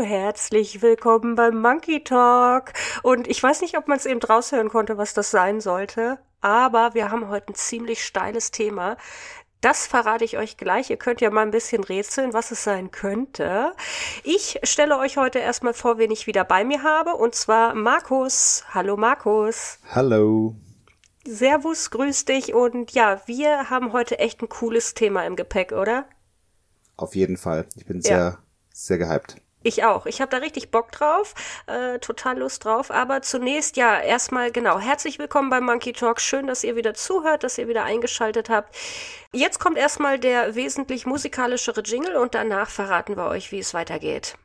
Herzlich willkommen beim Monkey Talk. Und ich weiß nicht, ob man es eben raushören konnte, was das sein sollte. Aber wir haben heute ein ziemlich steiles Thema, das verrate ich euch gleich. Ihr könnt ja mal ein bisschen rätseln, was es sein könnte. Ich stelle euch heute erstmal vor, wen ich wieder bei mir habe, und zwar Markus. Hallo Markus. Hallo. Servus, grüß dich. Und ja, wir haben heute echt ein cooles Thema im Gepäck, oder? Auf jeden Fall. Ich bin sehr, ja. sehr gehypt. Ich auch. Ich habe da richtig Bock drauf, äh, total Lust drauf. Aber zunächst ja erstmal genau herzlich willkommen beim Monkey Talk. Schön, dass ihr wieder zuhört, dass ihr wieder eingeschaltet habt. Jetzt kommt erstmal der wesentlich musikalischere Jingle und danach verraten wir euch, wie es weitergeht.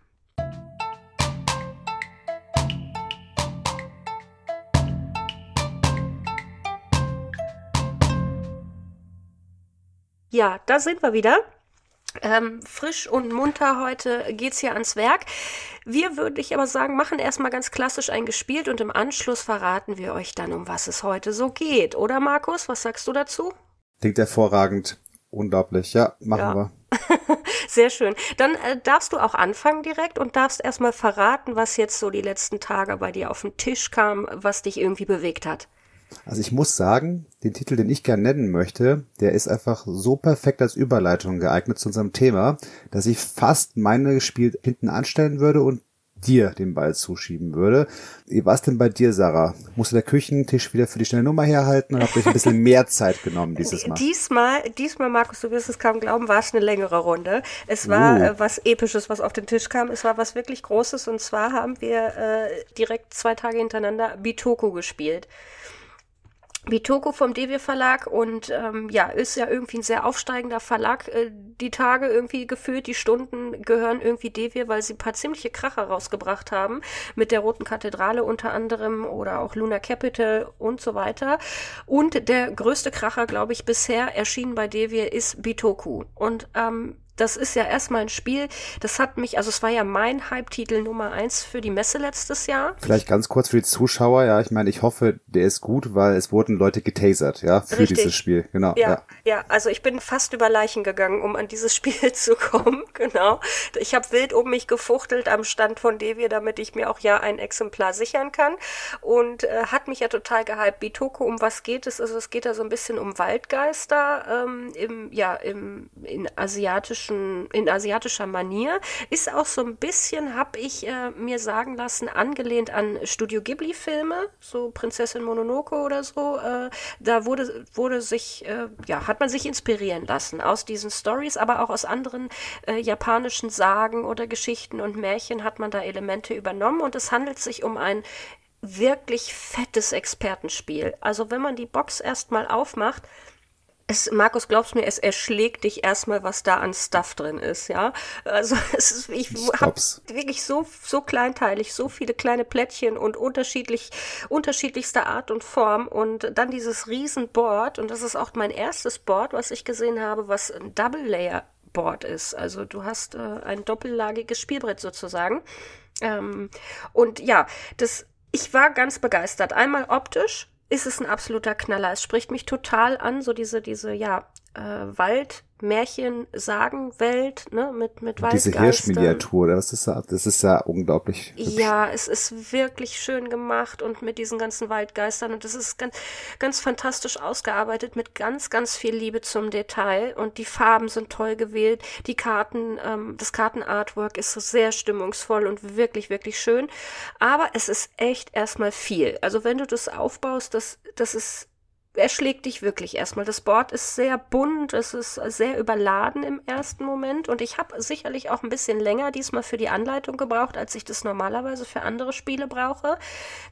Ja, da sind wir wieder. Ähm, frisch und munter heute geht's hier ans Werk. Wir würde ich aber sagen, machen erstmal ganz klassisch ein gespielt und im Anschluss verraten wir euch dann, um was es heute so geht. Oder Markus, was sagst du dazu? Klingt hervorragend. Unglaublich. Ja, machen ja. wir. Sehr schön. Dann äh, darfst du auch anfangen direkt und darfst erstmal verraten, was jetzt so die letzten Tage bei dir auf den Tisch kam, was dich irgendwie bewegt hat. Also ich muss sagen, den Titel, den ich gerne nennen möchte, der ist einfach so perfekt als Überleitung geeignet zu unserem Thema, dass ich fast meine Spiel hinten anstellen würde und dir den Ball zuschieben würde. Wie war es denn bei dir, Sarah? Musste der Küchentisch wieder für die schnelle Nummer herhalten und habt euch ein bisschen mehr Zeit genommen dieses Mal? Diesmal, diesmal, Markus, du wirst es kaum glauben, war es eine längere Runde. Es war uh. äh, was Episches, was auf den Tisch kam. Es war was wirklich Großes und zwar haben wir äh, direkt zwei Tage hintereinander Bitoku gespielt. Bitoko vom Devir Verlag und ähm, ja, ist ja irgendwie ein sehr aufsteigender Verlag. Äh, die Tage irgendwie gefühlt, die Stunden gehören irgendwie Devir, weil sie ein paar ziemliche Kracher rausgebracht haben. Mit der Roten Kathedrale unter anderem oder auch Luna Capital und so weiter. Und der größte Kracher, glaube ich, bisher erschienen bei Devir ist Bitoku. Und ähm, das ist ja erstmal ein Spiel, das hat mich, also es war ja mein Hype-Titel Nummer eins für die Messe letztes Jahr. Vielleicht ganz kurz für die Zuschauer, ja, ich meine, ich hoffe, der ist gut, weil es wurden Leute getasert, ja, für Richtig. dieses Spiel, genau. Ja, ja, ja, also ich bin fast über Leichen gegangen, um an dieses Spiel zu kommen, genau. Ich habe wild um mich gefuchtelt am Stand von Devir, damit ich mir auch ja ein Exemplar sichern kann und äh, hat mich ja total gehypt. Bitoko, um was geht es? Also es geht da so ein bisschen um Waldgeister ähm, im, ja, im, in asiatischen asiatischen, in asiatischer Manier. Ist auch so ein bisschen, habe ich äh, mir sagen lassen, angelehnt an Studio Ghibli-Filme, so Prinzessin Mononoke oder so. Äh, da wurde, wurde sich, äh, ja, hat man sich inspirieren lassen aus diesen Stories, aber auch aus anderen äh, japanischen Sagen oder Geschichten und Märchen hat man da Elemente übernommen und es handelt sich um ein wirklich fettes Expertenspiel. Also wenn man die Box erstmal aufmacht, es, Markus, glaubst mir, es erschlägt dich erstmal, was da an Stuff drin ist, ja. Also es ist, ich habe wirklich so so kleinteilig, so viele kleine Plättchen und unterschiedlich unterschiedlichster Art und Form und dann dieses Riesenboard und das ist auch mein erstes Board, was ich gesehen habe, was ein Double Layer Board ist. Also du hast äh, ein doppellagiges Spielbrett sozusagen. Ähm, und ja, das ich war ganz begeistert. Einmal optisch, ist es ein absoluter Knaller. Es spricht mich total an, so diese, diese, ja, äh, Wald, Märchen, Sagenwelt, ne, mit, mit Diese Hirschminiatur, das ist ja, das ist ja unglaublich. Hübsch. Ja, es ist wirklich schön gemacht und mit diesen ganzen Waldgeistern und es ist ganz, ganz fantastisch ausgearbeitet mit ganz, ganz viel Liebe zum Detail und die Farben sind toll gewählt, die Karten, ähm, das Kartenartwork ist sehr stimmungsvoll und wirklich, wirklich schön, aber es ist echt erstmal viel. Also wenn du das aufbaust, das, das ist er schlägt dich wirklich erstmal. Das Board ist sehr bunt, es ist sehr überladen im ersten Moment und ich habe sicherlich auch ein bisschen länger diesmal für die Anleitung gebraucht, als ich das normalerweise für andere Spiele brauche.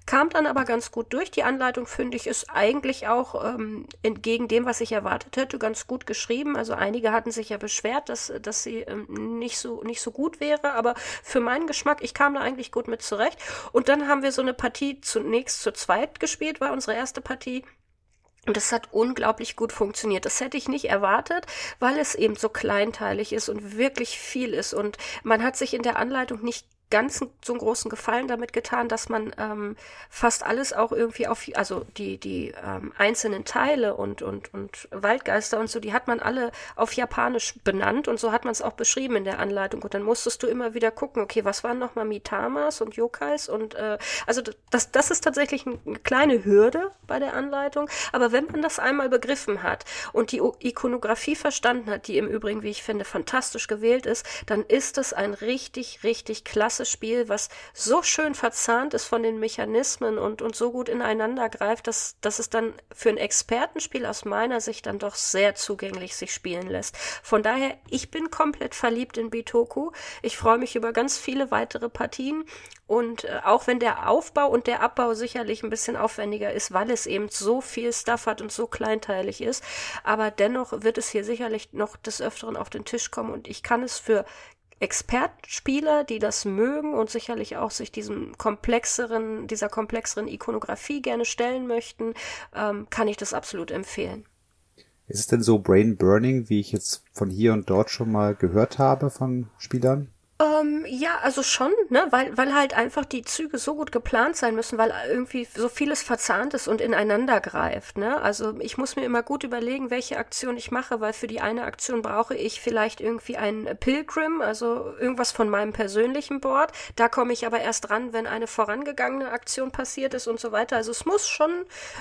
Kam dann aber ganz gut durch. Die Anleitung, finde ich, ist eigentlich auch ähm, entgegen dem, was ich erwartet hätte, ganz gut geschrieben. Also einige hatten sich ja beschwert, dass, dass sie ähm, nicht, so, nicht so gut wäre, aber für meinen Geschmack, ich kam da eigentlich gut mit zurecht. Und dann haben wir so eine Partie zunächst zu zweit gespielt, war unsere erste Partie. Und das hat unglaublich gut funktioniert. Das hätte ich nicht erwartet, weil es eben so kleinteilig ist und wirklich viel ist. Und man hat sich in der Anleitung nicht ganz so einen großen Gefallen damit getan, dass man ähm, fast alles auch irgendwie auf, also die, die ähm, einzelnen Teile und, und, und Waldgeister und so, die hat man alle auf Japanisch benannt und so hat man es auch beschrieben in der Anleitung. Und dann musstest du immer wieder gucken, okay, was waren nochmal Mitamas und Yokais und äh, also das, das ist tatsächlich eine kleine Hürde bei der Anleitung. Aber wenn man das einmal begriffen hat und die Ikonografie verstanden hat, die im Übrigen, wie ich finde, fantastisch gewählt ist, dann ist es ein richtig, richtig klasse Spiel, was so schön verzahnt ist von den Mechanismen und, und so gut ineinander greift, dass, dass es dann für ein Expertenspiel aus meiner Sicht dann doch sehr zugänglich sich spielen lässt. Von daher, ich bin komplett verliebt in Bitoku. Ich freue mich über ganz viele weitere Partien und äh, auch wenn der Aufbau und der Abbau sicherlich ein bisschen aufwendiger ist, weil es eben so viel Stuff hat und so kleinteilig ist, aber dennoch wird es hier sicherlich noch des Öfteren auf den Tisch kommen und ich kann es für Expertspieler, die das mögen und sicherlich auch sich diesem komplexeren, dieser komplexeren Ikonografie gerne stellen möchten, ähm, kann ich das absolut empfehlen. Ist es denn so Brain Burning, wie ich jetzt von hier und dort schon mal gehört habe von Spielern? Ähm, ja, also schon, ne, weil, weil halt einfach die Züge so gut geplant sein müssen, weil irgendwie so vieles verzahnt ist und ineinander greift, ne. Also ich muss mir immer gut überlegen, welche Aktion ich mache, weil für die eine Aktion brauche ich vielleicht irgendwie einen Pilgrim, also irgendwas von meinem persönlichen Board. Da komme ich aber erst ran, wenn eine vorangegangene Aktion passiert ist und so weiter. Also es muss schon,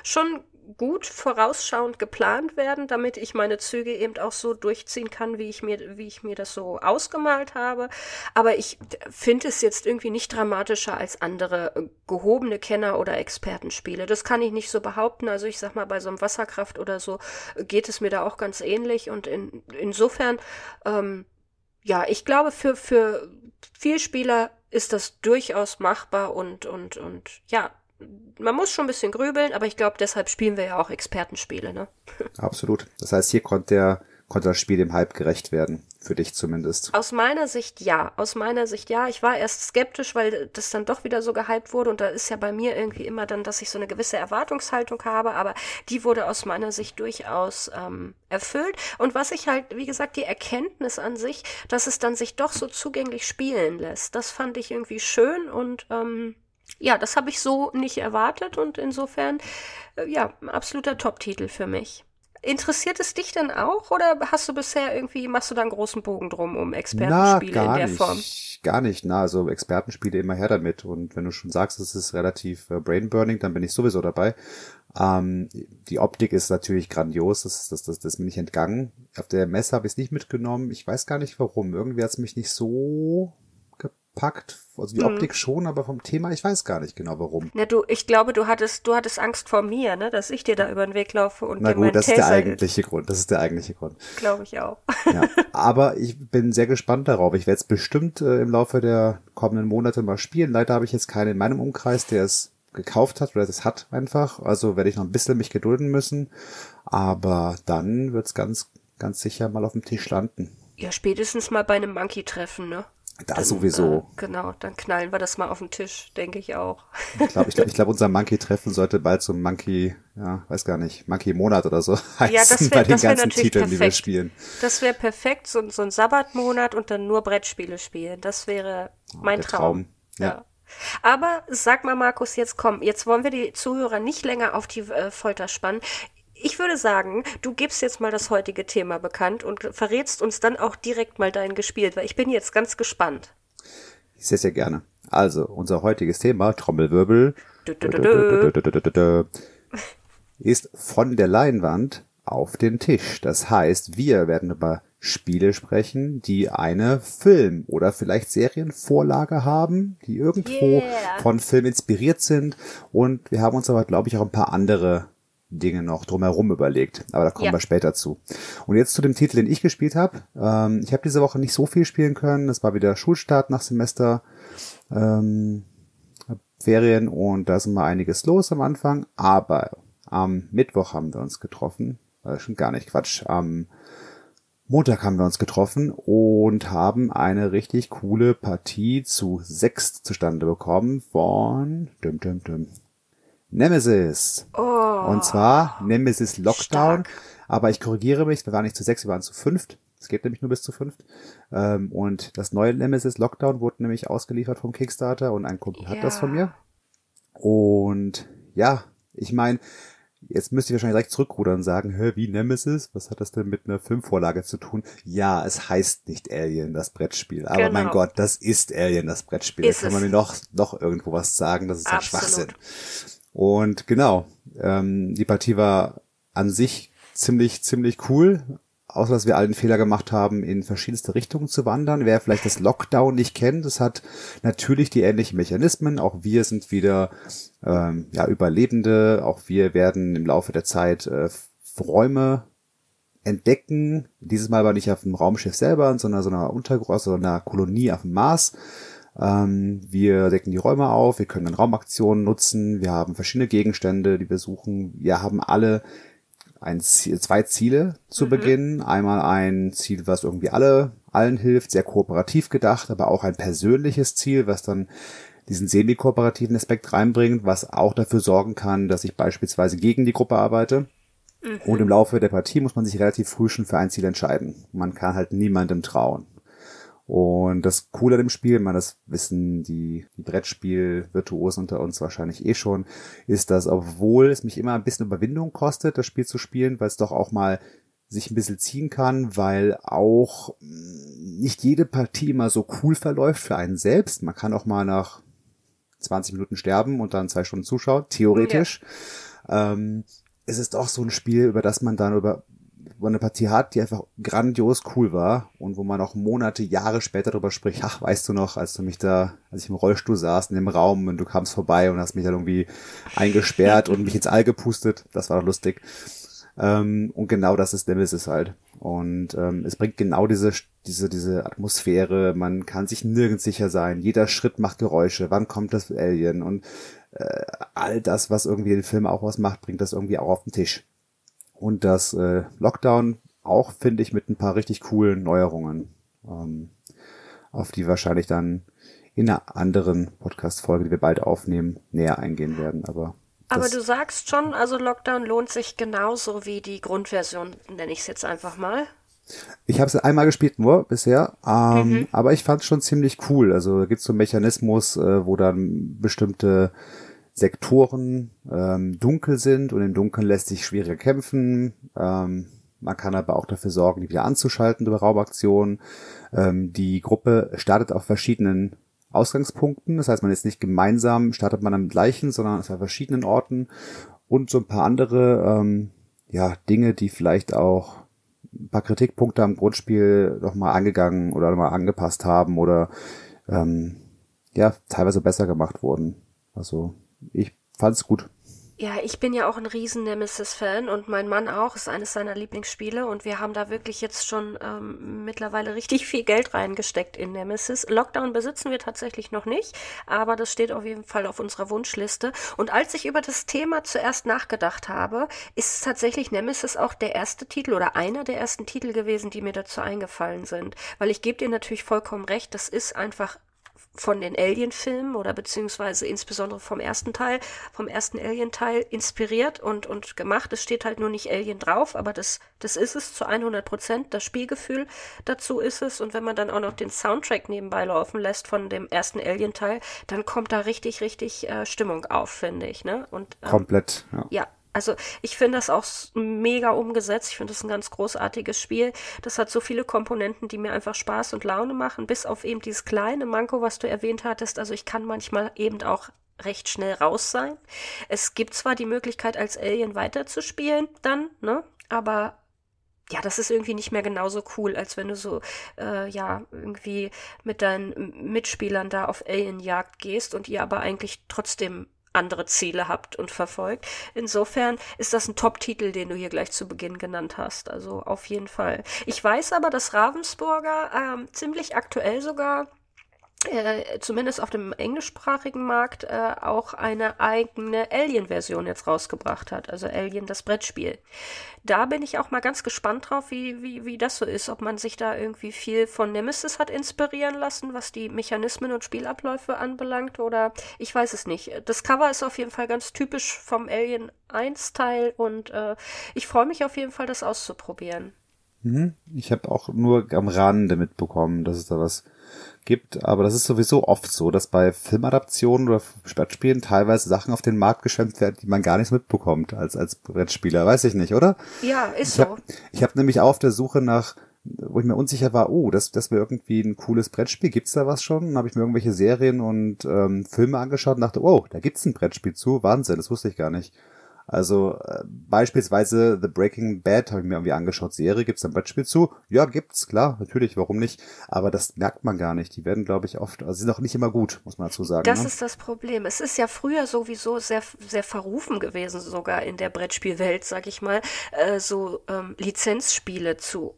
schon gut vorausschauend geplant werden, damit ich meine Züge eben auch so durchziehen kann, wie ich mir, wie ich mir das so ausgemalt habe. Aber ich finde es jetzt irgendwie nicht dramatischer als andere äh, gehobene Kenner- oder Expertenspiele. Das kann ich nicht so behaupten. Also ich sag mal, bei so einem Wasserkraft oder so äh, geht es mir da auch ganz ähnlich. Und in, insofern, ähm, ja, ich glaube, für, für viel Spieler ist das durchaus machbar und, und, und ja, man muss schon ein bisschen grübeln, aber ich glaube, deshalb spielen wir ja auch Expertenspiele, ne? Absolut. Das heißt, hier konnte der konnte das Spiel dem Hype gerecht werden. Für dich zumindest. Aus meiner Sicht ja. Aus meiner Sicht ja. Ich war erst skeptisch, weil das dann doch wieder so gehypt wurde. Und da ist ja bei mir irgendwie immer dann, dass ich so eine gewisse Erwartungshaltung habe. Aber die wurde aus meiner Sicht durchaus ähm, erfüllt. Und was ich halt, wie gesagt, die Erkenntnis an sich, dass es dann sich doch so zugänglich spielen lässt, das fand ich irgendwie schön und ähm, ja, das habe ich so nicht erwartet und insofern, äh, ja, absoluter Top-Titel für mich. Interessiert es dich denn auch oder hast du bisher irgendwie, machst du da einen großen Bogen drum um Expertenspiele Na, in der nicht, Form? Gar nicht, na, also Expertenspiele immer her damit und wenn du schon sagst, es ist relativ äh, brainburning, dann bin ich sowieso dabei. Ähm, die Optik ist natürlich grandios, das, das, das, das ist mir nicht entgangen. Auf der Messe habe ich es nicht mitgenommen, ich weiß gar nicht warum, irgendwie hat es mich nicht so gepackt. Also die mhm. Optik schon, aber vom Thema, ich weiß gar nicht genau warum. Na du, ich glaube, du hattest, du hattest Angst vor mir, ne, dass ich dir da über den Weg laufe und Na gut, das ist der eigentliche Grund. Das ist der eigentliche Grund. Glaube ich auch. Ja, aber ich bin sehr gespannt darauf. Ich werde es bestimmt äh, im Laufe der kommenden Monate mal spielen. Leider habe ich jetzt keinen in meinem Umkreis, der es gekauft hat oder das hat einfach. Also werde ich noch ein bisschen mich gedulden müssen. Aber dann wird es ganz, ganz sicher mal auf dem Tisch landen. Ja, spätestens mal bei einem Monkey-Treffen, ne? Da dann, sowieso. Äh, genau, dann knallen wir das mal auf den Tisch, denke ich auch. Ich glaube, ich glaub, ich glaub, unser Monkey-Treffen sollte bald so ein Monkey, ja, weiß gar nicht, Monkey-Monat oder so heißen ja, das wär, bei den das ganzen Titeln, perfekt. die wir spielen. Das wäre perfekt, so, so ein Sabbatmonat und dann nur Brettspiele spielen. Das wäre oh, mein Traum. Traum. Ja. ja. Aber sag mal, Markus, jetzt komm, jetzt wollen wir die Zuhörer nicht länger auf die äh, Folter spannen ich würde sagen, du gibst jetzt mal das heutige Thema bekannt und verrätst uns dann auch direkt mal dein gespielt, weil ich bin jetzt ganz gespannt. Sehr, sehr gerne. Also, unser heutiges Thema, Trommelwirbel, ist von der Leinwand auf den Tisch. Das heißt, wir werden über Spiele sprechen, die eine Film- oder vielleicht Serienvorlage haben, die irgendwo yeah. von Film inspiriert sind. Und wir haben uns aber, glaube ich, auch ein paar andere Dinge noch drumherum überlegt. Aber da kommen ja. wir später zu. Und jetzt zu dem Titel, den ich gespielt habe. Ähm, ich habe diese Woche nicht so viel spielen können. Es war wieder Schulstart nach Semester. Ähm, Ferien und da ist immer einiges los am Anfang. Aber am Mittwoch haben wir uns getroffen. Äh, schon gar nicht Quatsch. Am Montag haben wir uns getroffen und haben eine richtig coole Partie zu sechs zustande bekommen von düm, düm, düm, Nemesis. Oh, und zwar Nemesis Lockdown. Stark. Aber ich korrigiere mich, wir waren nicht zu sechs, wir waren zu fünft. Es geht nämlich nur bis zu fünf. Ähm, und das neue Nemesis Lockdown wurde nämlich ausgeliefert vom Kickstarter und ein Kumpel ja. hat das von mir. Und ja, ich meine, Jetzt müsste ich wahrscheinlich direkt zurückrudern und sagen, hä, wie Nemesis? Was hat das denn mit einer Filmvorlage zu tun? Ja, es heißt nicht Alien, das Brettspiel. Aber genau. mein Gott, das ist Alien, das Brettspiel. Ist da kann man mir noch, noch irgendwo was sagen, das ist ein Schwachsinn. Und genau, ähm, die Partie war an sich ziemlich, ziemlich cool außer dass wir allen Fehler gemacht haben, in verschiedenste Richtungen zu wandern. Wer vielleicht das Lockdown nicht kennt, das hat natürlich die ähnlichen Mechanismen. Auch wir sind wieder ähm, ja, Überlebende. Auch wir werden im Laufe der Zeit äh, Räume entdecken. Dieses Mal aber nicht auf dem Raumschiff selber, sondern so einer Untergrund, also einer Kolonie auf dem Mars. Ähm, wir decken die Räume auf, wir können dann Raumaktionen nutzen, wir haben verschiedene Gegenstände, die wir suchen. Wir haben alle ein Ziel, zwei Ziele zu mhm. Beginn. Einmal ein Ziel, was irgendwie alle, allen hilft, sehr kooperativ gedacht, aber auch ein persönliches Ziel, was dann diesen semi-kooperativen Aspekt reinbringt, was auch dafür sorgen kann, dass ich beispielsweise gegen die Gruppe arbeite. Mhm. Und im Laufe der Partie muss man sich relativ früh schon für ein Ziel entscheiden. Man kann halt niemandem trauen. Und das Coole an dem Spiel, man das wissen die, die Brettspiel-Virtuosen unter uns wahrscheinlich eh schon, ist, dass obwohl es mich immer ein bisschen Überwindung kostet, das Spiel zu spielen, weil es doch auch mal sich ein bisschen ziehen kann, weil auch mm, nicht jede Partie immer so cool verläuft für einen selbst. Man kann auch mal nach 20 Minuten sterben und dann zwei Stunden zuschauen, theoretisch. Ja. Ähm, es ist doch so ein Spiel, über das man dann über wo man eine Partie hat, die einfach grandios cool war und wo man auch Monate, Jahre später darüber spricht, ach, weißt du noch, als du mich da, als ich im Rollstuhl saß in dem Raum und du kamst vorbei und hast mich dann irgendwie eingesperrt und mich ins All gepustet, das war doch lustig. Ähm, und genau das ist Nemesis halt. Und ähm, es bringt genau diese, diese, diese Atmosphäre, man kann sich nirgends sicher sein, jeder Schritt macht Geräusche, wann kommt das Alien und äh, all das, was irgendwie den Film auch ausmacht, bringt das irgendwie auch auf den Tisch. Und das äh, Lockdown auch, finde ich, mit ein paar richtig coolen Neuerungen, ähm, auf die wahrscheinlich dann in einer anderen Podcast-Folge, die wir bald aufnehmen, näher eingehen werden. Aber aber du sagst schon, also Lockdown lohnt sich genauso wie die Grundversion, nenne ich es jetzt einfach mal. Ich habe es einmal gespielt nur bisher, ähm, mhm. aber ich fand es schon ziemlich cool. Also da gibt es so einen Mechanismus, äh, wo dann bestimmte Sektoren ähm, dunkel sind und im Dunkeln lässt sich schwieriger kämpfen. Ähm, man kann aber auch dafür sorgen, die wieder anzuschalten über Raubaktionen. Ähm, die Gruppe startet auf verschiedenen Ausgangspunkten. Das heißt, man ist nicht gemeinsam, startet man am gleichen, sondern an verschiedenen Orten und so ein paar andere ähm, ja, Dinge, die vielleicht auch ein paar Kritikpunkte am Grundspiel nochmal angegangen oder nochmal angepasst haben oder ähm, ja, teilweise besser gemacht wurden. Also ich fand's gut. Ja, ich bin ja auch ein riesen Nemesis-Fan und mein Mann auch, ist eines seiner Lieblingsspiele und wir haben da wirklich jetzt schon ähm, mittlerweile richtig viel Geld reingesteckt in Nemesis. Lockdown besitzen wir tatsächlich noch nicht, aber das steht auf jeden Fall auf unserer Wunschliste. Und als ich über das Thema zuerst nachgedacht habe, ist tatsächlich Nemesis auch der erste Titel oder einer der ersten Titel gewesen, die mir dazu eingefallen sind. Weil ich gebe dir natürlich vollkommen recht, das ist einfach von den Alien-Filmen oder beziehungsweise insbesondere vom ersten Teil, vom ersten Alien-Teil inspiriert und, und gemacht. Es steht halt nur nicht Alien drauf, aber das, das ist es zu 100 Prozent. Das Spielgefühl dazu ist es. Und wenn man dann auch noch den Soundtrack nebenbei laufen lässt von dem ersten Alien-Teil, dann kommt da richtig, richtig äh, Stimmung auf, finde ich. Ne? Und, ähm, Komplett, ja. Ja, also ich finde das auch mega umgesetzt. Ich finde das ein ganz großartiges Spiel. Das hat so viele Komponenten, die mir einfach Spaß und Laune machen, bis auf eben dieses kleine Manko, was du erwähnt hattest. Also ich kann manchmal eben auch recht schnell raus sein. Es gibt zwar die Möglichkeit, als Alien weiterzuspielen, dann, ne? Aber ja, das ist irgendwie nicht mehr genauso cool, als wenn du so, äh, ja, irgendwie mit deinen Mitspielern da auf Alienjagd gehst und ihr aber eigentlich trotzdem andere Ziele habt und verfolgt. Insofern ist das ein Top-Titel, den du hier gleich zu Beginn genannt hast. Also auf jeden Fall. Ich weiß aber, dass Ravensburger ähm, ziemlich aktuell sogar äh, zumindest auf dem englischsprachigen Markt äh, auch eine eigene Alien-Version jetzt rausgebracht hat, also Alien das Brettspiel. Da bin ich auch mal ganz gespannt drauf, wie, wie, wie das so ist, ob man sich da irgendwie viel von Nemesis hat inspirieren lassen, was die Mechanismen und Spielabläufe anbelangt, oder ich weiß es nicht. Das Cover ist auf jeden Fall ganz typisch vom Alien 1 Teil und äh, ich freue mich auf jeden Fall, das auszuprobieren. Mhm. Ich habe auch nur am Rande mitbekommen, dass es da was gibt, aber das ist sowieso oft so, dass bei Filmadaptionen oder Brettspielen teilweise Sachen auf den Markt geschwemmt werden, die man gar nicht mitbekommt als als Brettspieler, weiß ich nicht, oder? Ja, ist ich hab, so. Ich habe nämlich auch auf der Suche nach wo ich mir unsicher war, oh, das, das wäre irgendwie ein cooles Brettspiel, gibt's da was schon? Dann habe ich mir irgendwelche Serien und ähm, Filme angeschaut und dachte, oh, da gibt's ein Brettspiel zu, Wahnsinn, das wusste ich gar nicht. Also äh, beispielsweise The Breaking Bad habe ich mir irgendwie angeschaut. Serie gibt's ein Brettspiel zu? Ja, gibt's, klar, natürlich, warum nicht? Aber das merkt man gar nicht. Die werden, glaube ich, oft, also sie sind auch nicht immer gut, muss man dazu sagen. Das ne? ist das Problem. Es ist ja früher sowieso sehr, sehr verrufen gewesen, sogar in der Brettspielwelt, sag ich mal, äh, so ähm, Lizenzspiele zu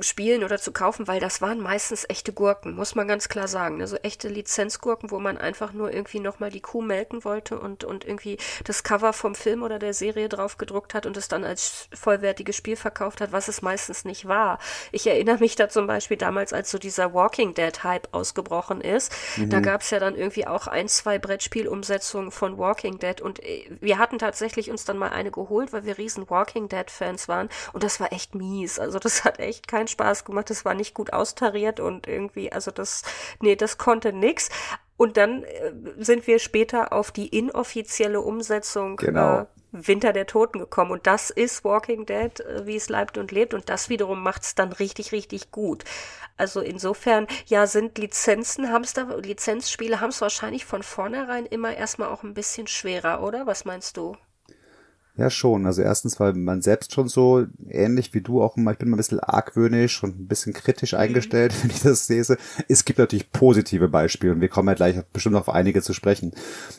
spielen oder zu kaufen, weil das waren meistens echte Gurken, muss man ganz klar sagen. Also echte Lizenzgurken, wo man einfach nur irgendwie nochmal die Kuh melken wollte und, und irgendwie das Cover vom Film oder der Serie drauf gedruckt hat und es dann als vollwertiges Spiel verkauft hat, was es meistens nicht war. Ich erinnere mich da zum Beispiel damals, als so dieser Walking Dead Hype ausgebrochen ist. Mhm. Da gab es ja dann irgendwie auch ein, zwei Brettspielumsetzungen von Walking Dead und äh, wir hatten tatsächlich uns dann mal eine geholt, weil wir riesen Walking Dead Fans waren und das war echt mies. Also das hat echt keinen Spaß gemacht, das war nicht gut austariert und irgendwie, also das, nee, das konnte nix. Und dann äh, sind wir später auf die inoffizielle Umsetzung genau. äh, Winter der Toten gekommen. Und das ist Walking Dead, äh, wie es leibt und lebt. Und das wiederum macht es dann richtig, richtig gut. Also insofern, ja, sind Lizenzen, Hamster, Lizenzspiele haben es wahrscheinlich von vornherein immer erstmal auch ein bisschen schwerer, oder? Was meinst du? Ja, schon. Also erstens, weil man selbst schon so ähnlich wie du auch immer, ich bin mal ein bisschen argwöhnisch und ein bisschen kritisch mhm. eingestellt, wenn ich das lese. Es gibt natürlich positive Beispiele und wir kommen ja gleich bestimmt auf einige zu sprechen.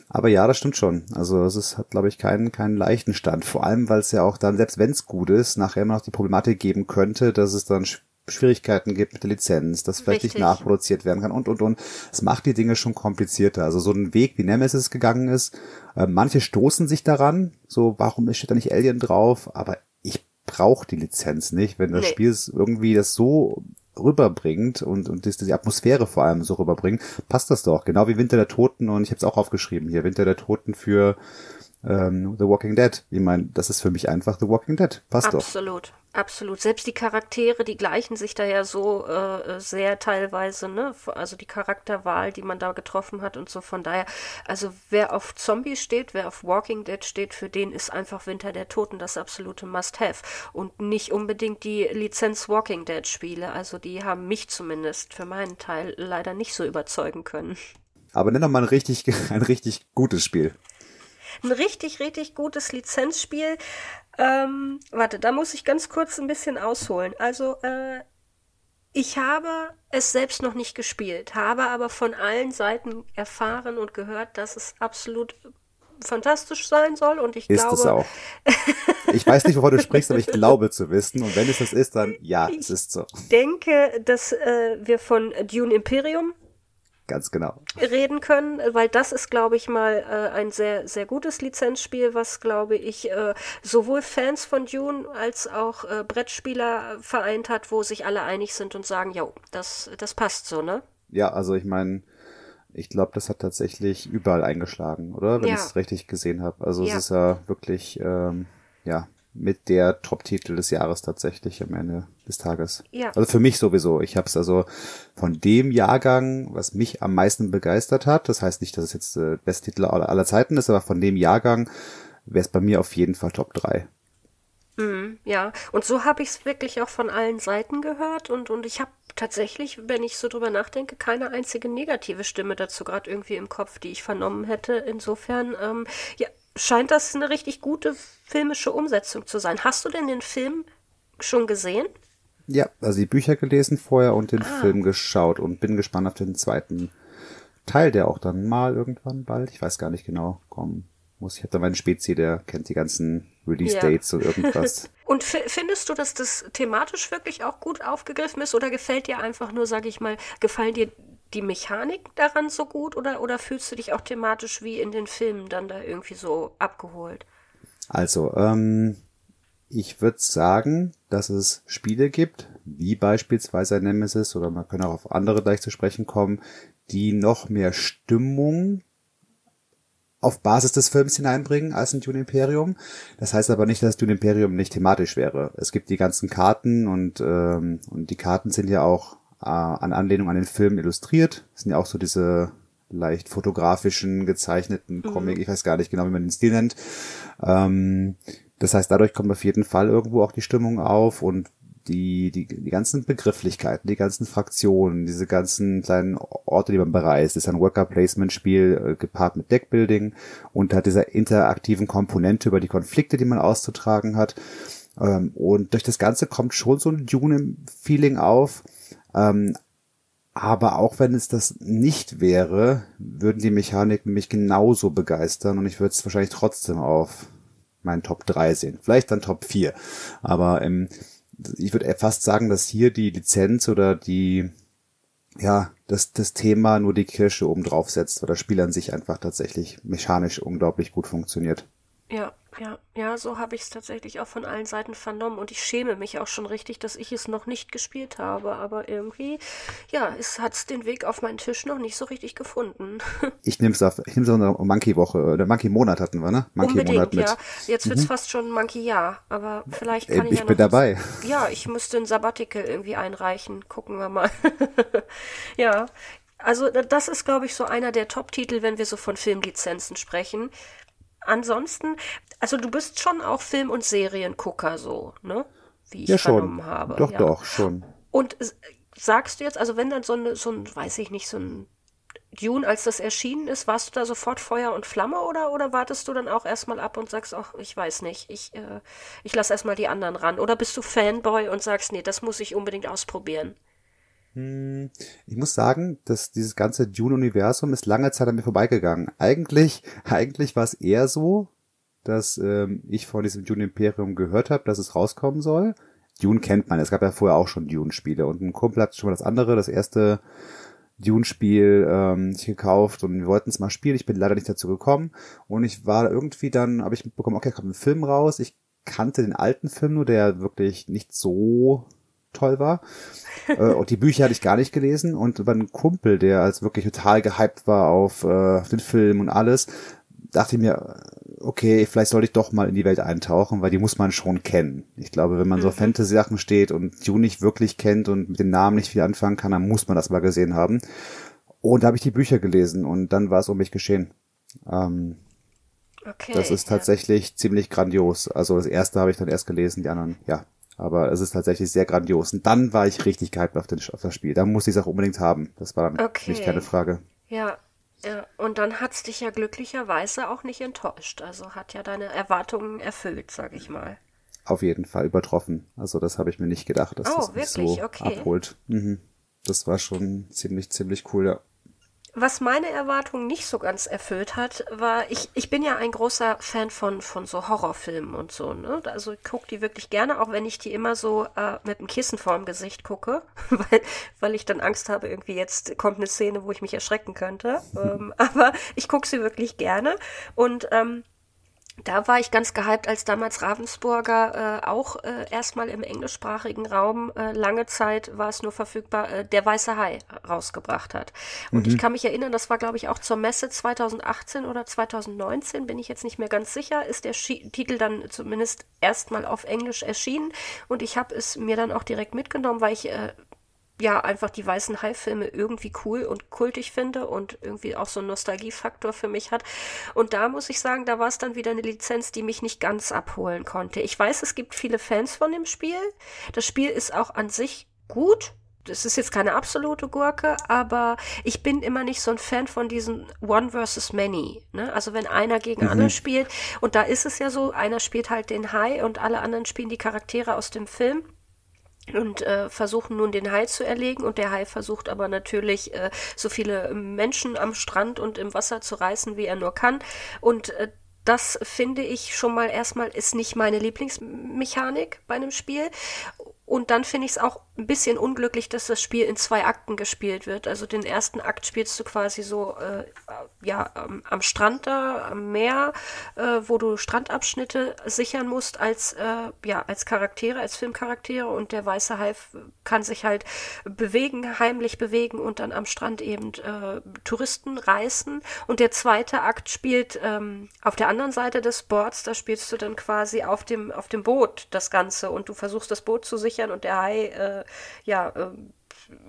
Aber ja, das stimmt schon. Also es ist, hat, glaube ich, keinen, keinen leichten Stand. Vor allem, weil es ja auch dann, selbst wenn es gut ist, nachher immer noch die Problematik geben könnte, dass es dann Schwierigkeiten gibt mit der Lizenz, dass vielleicht Richtig. nicht nachproduziert werden kann und, und, und. Es macht die Dinge schon komplizierter. Also so ein Weg, wie Nemesis gegangen ist, äh, manche stoßen sich daran, so, warum steht da nicht Alien drauf? Aber ich brauche die Lizenz nicht, wenn das nee. Spiel irgendwie das so rüberbringt und, und die, die Atmosphäre vor allem so rüberbringt, passt das doch. Genau wie Winter der Toten und ich habe es auch aufgeschrieben hier, Winter der Toten für ähm, The Walking Dead. Ich meine, das ist für mich einfach The Walking Dead. Passt Absolut. doch. Absolut. Absolut. Selbst die Charaktere, die gleichen sich da ja so äh, sehr teilweise, ne? Also die Charakterwahl, die man da getroffen hat und so. Von daher, also wer auf Zombies steht, wer auf Walking Dead steht, für den ist einfach Winter der Toten das absolute Must-Have. Und nicht unbedingt die Lizenz Walking Dead Spiele. Also die haben mich zumindest für meinen Teil leider nicht so überzeugen können. Aber nenn doch mal ein richtig, ein richtig gutes Spiel. Ein richtig, richtig gutes Lizenzspiel. Ähm, warte, da muss ich ganz kurz ein bisschen ausholen. Also, äh, ich habe es selbst noch nicht gespielt, habe aber von allen Seiten erfahren und gehört, dass es absolut fantastisch sein soll und ich ist glaube. Ist es auch. Ich weiß nicht, wovon du sprichst, aber ich glaube zu wissen. Und wenn es das ist, dann ja, es ist so. Ich denke, dass äh, wir von Dune Imperium Ganz genau. Reden können, weil das ist, glaube ich, mal äh, ein sehr, sehr gutes Lizenzspiel, was, glaube ich, äh, sowohl Fans von Dune als auch äh, Brettspieler vereint hat, wo sich alle einig sind und sagen, ja, das, das passt so, ne? Ja, also ich meine, ich glaube, das hat tatsächlich überall eingeschlagen, oder? Wenn ja. ich es richtig gesehen habe. Also ja. es ist ja wirklich, ähm, ja, mit der Top-Titel des Jahres tatsächlich am Ende des Tages. Ja. Also für mich sowieso. Ich habe es also von dem Jahrgang, was mich am meisten begeistert hat, das heißt nicht, dass es jetzt der äh, beste Titel aller, aller Zeiten ist, aber von dem Jahrgang wäre es bei mir auf jeden Fall Top 3. Mm, ja, und so habe ich es wirklich auch von allen Seiten gehört und, und ich habe tatsächlich, wenn ich so drüber nachdenke, keine einzige negative Stimme dazu gerade irgendwie im Kopf, die ich vernommen hätte. Insofern, ähm, ja, scheint das eine richtig gute filmische Umsetzung zu sein. Hast du denn den Film schon gesehen? Ja, also die Bücher gelesen vorher und den ah. Film geschaut und bin gespannt auf den zweiten Teil, der auch dann mal irgendwann bald, ich weiß gar nicht genau, kommen muss. Ich habe da meinen Spezi, der kennt die ganzen Release-Dates ja. und irgendwas. und findest du, dass das thematisch wirklich auch gut aufgegriffen ist oder gefällt dir einfach nur, sage ich mal, gefallen dir die Mechanik daran so gut oder, oder fühlst du dich auch thematisch wie in den Filmen dann da irgendwie so abgeholt? Also, ähm, ich würde sagen, dass es Spiele gibt, wie beispielsweise Nemesis oder man kann auch auf andere gleich zu sprechen kommen, die noch mehr Stimmung auf Basis des Films hineinbringen als ein Dune Imperium. Das heißt aber nicht, dass Dune Imperium nicht thematisch wäre. Es gibt die ganzen Karten und, ähm, und die Karten sind ja auch äh, an Anlehnung an den Film illustriert. Das sind ja auch so diese leicht fotografischen, gezeichneten mhm. Comic, ich weiß gar nicht genau, wie man den Stil nennt. Ähm, das heißt, dadurch kommt auf jeden Fall irgendwo auch die Stimmung auf und die, die, die ganzen Begrifflichkeiten, die ganzen Fraktionen, diese ganzen kleinen Orte, die man bereist, ist ein Worker-Placement-Spiel äh, gepaart mit Deckbuilding und hat dieser interaktiven Komponente über die Konflikte, die man auszutragen hat. Ähm, und durch das Ganze kommt schon so ein Dune-Feeling auf. Ähm, aber auch wenn es das nicht wäre, würden die Mechaniken mich genauso begeistern und ich würde es wahrscheinlich trotzdem auf meinen Top 3 sehen. Vielleicht dann Top 4. Aber ähm, ich würde fast sagen, dass hier die Lizenz oder die, ja, das, das Thema nur die Kirsche oben drauf setzt, weil das Spiel an sich einfach tatsächlich mechanisch unglaublich gut funktioniert. Ja, ja, ja, so habe ich es tatsächlich auch von allen Seiten vernommen und ich schäme mich auch schon richtig, dass ich es noch nicht gespielt habe, aber irgendwie, ja, es hat den Weg auf meinen Tisch noch nicht so richtig gefunden. ich nehme es auf, ich nehme es auf eine Monkey-Woche, oder Monkey-Monat hatten wir, ne? Monkey-Monat mit. ja. Jetzt wird's mhm. fast schon Monkey-Jahr, aber vielleicht kann ich, ich ja bin dabei. Ja, ich müsste ein Sabbatical irgendwie einreichen, gucken wir mal. ja, also das ist, glaube ich, so einer der Top-Titel, wenn wir so von Filmlizenzen sprechen ansonsten, also du bist schon auch Film- und Seriengucker so, ne? Wie ich ja, vernommen schon. habe. Doch, ja. doch, schon. Und sagst du jetzt, also wenn dann so, eine, so ein, weiß ich nicht, so ein Dune, als das erschienen ist, warst du da sofort Feuer und Flamme oder, oder wartest du dann auch erstmal ab und sagst, ach, ich weiß nicht, ich, äh, ich lasse erstmal die anderen ran? Oder bist du Fanboy und sagst, nee, das muss ich unbedingt ausprobieren? Hm, ich muss sagen, dass dieses ganze Dune-Universum ist lange Zeit an mir vorbeigegangen. Eigentlich, eigentlich war es eher so, dass ähm, ich von diesem Dune-Imperium gehört habe, dass es rauskommen soll. Dune kennt man, es gab ja vorher auch schon Dune-Spiele und ein Kumpel hat schon mal das andere, das erste Dune-Spiel ähm, gekauft und wir wollten es mal spielen. Ich bin leider nicht dazu gekommen und ich war irgendwie dann, habe ich mitbekommen, okay, kommt ein Film raus. Ich kannte den alten Film nur, der wirklich nicht so toll war. äh, und die Bücher hatte ich gar nicht gelesen. Und über einen Kumpel, der als wirklich total gehypt war auf, äh, den Film und alles, dachte ich mir, okay, vielleicht sollte ich doch mal in die Welt eintauchen, weil die muss man schon kennen. Ich glaube, wenn man so mhm. Fantasy-Sachen steht und Dune nicht wirklich kennt und mit dem Namen nicht viel anfangen kann, dann muss man das mal gesehen haben. Und da habe ich die Bücher gelesen und dann war es um mich geschehen. Ähm, okay, das ist tatsächlich ja. ziemlich grandios. Also das erste habe ich dann erst gelesen, die anderen, ja, aber es ist tatsächlich sehr grandios. Und dann war ich richtig gehypt auf, den, auf das Spiel. Da musste ich es auch unbedingt haben. Das war dann okay. nicht keine Frage. Ja, ja. Und dann hat es dich ja glücklicherweise auch nicht enttäuscht. Also hat ja deine Erwartungen erfüllt, sag ich mal. Auf jeden Fall übertroffen. Also das habe ich mir nicht gedacht, dass oh, das mich so okay. abholt. Mhm. Das war schon ziemlich, ziemlich cool, ja. Was meine Erwartungen nicht so ganz erfüllt hat, war, ich, ich bin ja ein großer Fan von, von so Horrorfilmen und so, ne? Also ich gucke die wirklich gerne, auch wenn ich die immer so äh, mit einem Kissen vorm Gesicht gucke, weil, weil ich dann Angst habe, irgendwie jetzt kommt eine Szene, wo ich mich erschrecken könnte. ähm, aber ich gucke sie wirklich gerne. Und ähm, da war ich ganz gehypt, als damals Ravensburger äh, auch äh, erstmal im englischsprachigen Raum äh, lange Zeit war es nur verfügbar, äh, der Weiße Hai rausgebracht hat. Und mhm. ich kann mich erinnern, das war glaube ich auch zur Messe 2018 oder 2019, bin ich jetzt nicht mehr ganz sicher, ist der Schi Titel dann zumindest erstmal auf Englisch erschienen und ich habe es mir dann auch direkt mitgenommen, weil ich äh, ja einfach die weißen Hai-Filme irgendwie cool und kultig finde und irgendwie auch so einen Nostalgiefaktor für mich hat. Und da muss ich sagen, da war es dann wieder eine Lizenz, die mich nicht ganz abholen konnte. Ich weiß, es gibt viele Fans von dem Spiel. Das Spiel ist auch an sich gut. Das ist jetzt keine absolute Gurke, aber ich bin immer nicht so ein Fan von diesen One versus Many. Ne? Also wenn einer gegen mhm. andere spielt, und da ist es ja so, einer spielt halt den Hai und alle anderen spielen die Charaktere aus dem Film und äh, versuchen nun den Hai zu erlegen. Und der Hai versucht aber natürlich äh, so viele Menschen am Strand und im Wasser zu reißen, wie er nur kann. Und äh, das finde ich schon mal erstmal ist nicht meine Lieblingsmechanik bei einem Spiel. Und dann finde ich es auch ein bisschen unglücklich, dass das Spiel in zwei Akten gespielt wird. Also den ersten Akt spielst du quasi so äh, ja am, am, Strand da, am Meer, äh, wo du Strandabschnitte sichern musst als äh, ja als Charaktere, als Filmcharaktere und der weiße Hai kann sich halt bewegen, heimlich bewegen und dann am Strand eben äh, Touristen reißen. Und der zweite Akt spielt ähm, auf der anderen Seite des Boards. Da spielst du dann quasi auf dem auf dem Boot das Ganze und du versuchst das Boot zu sichern und der Hai äh, ja, äh,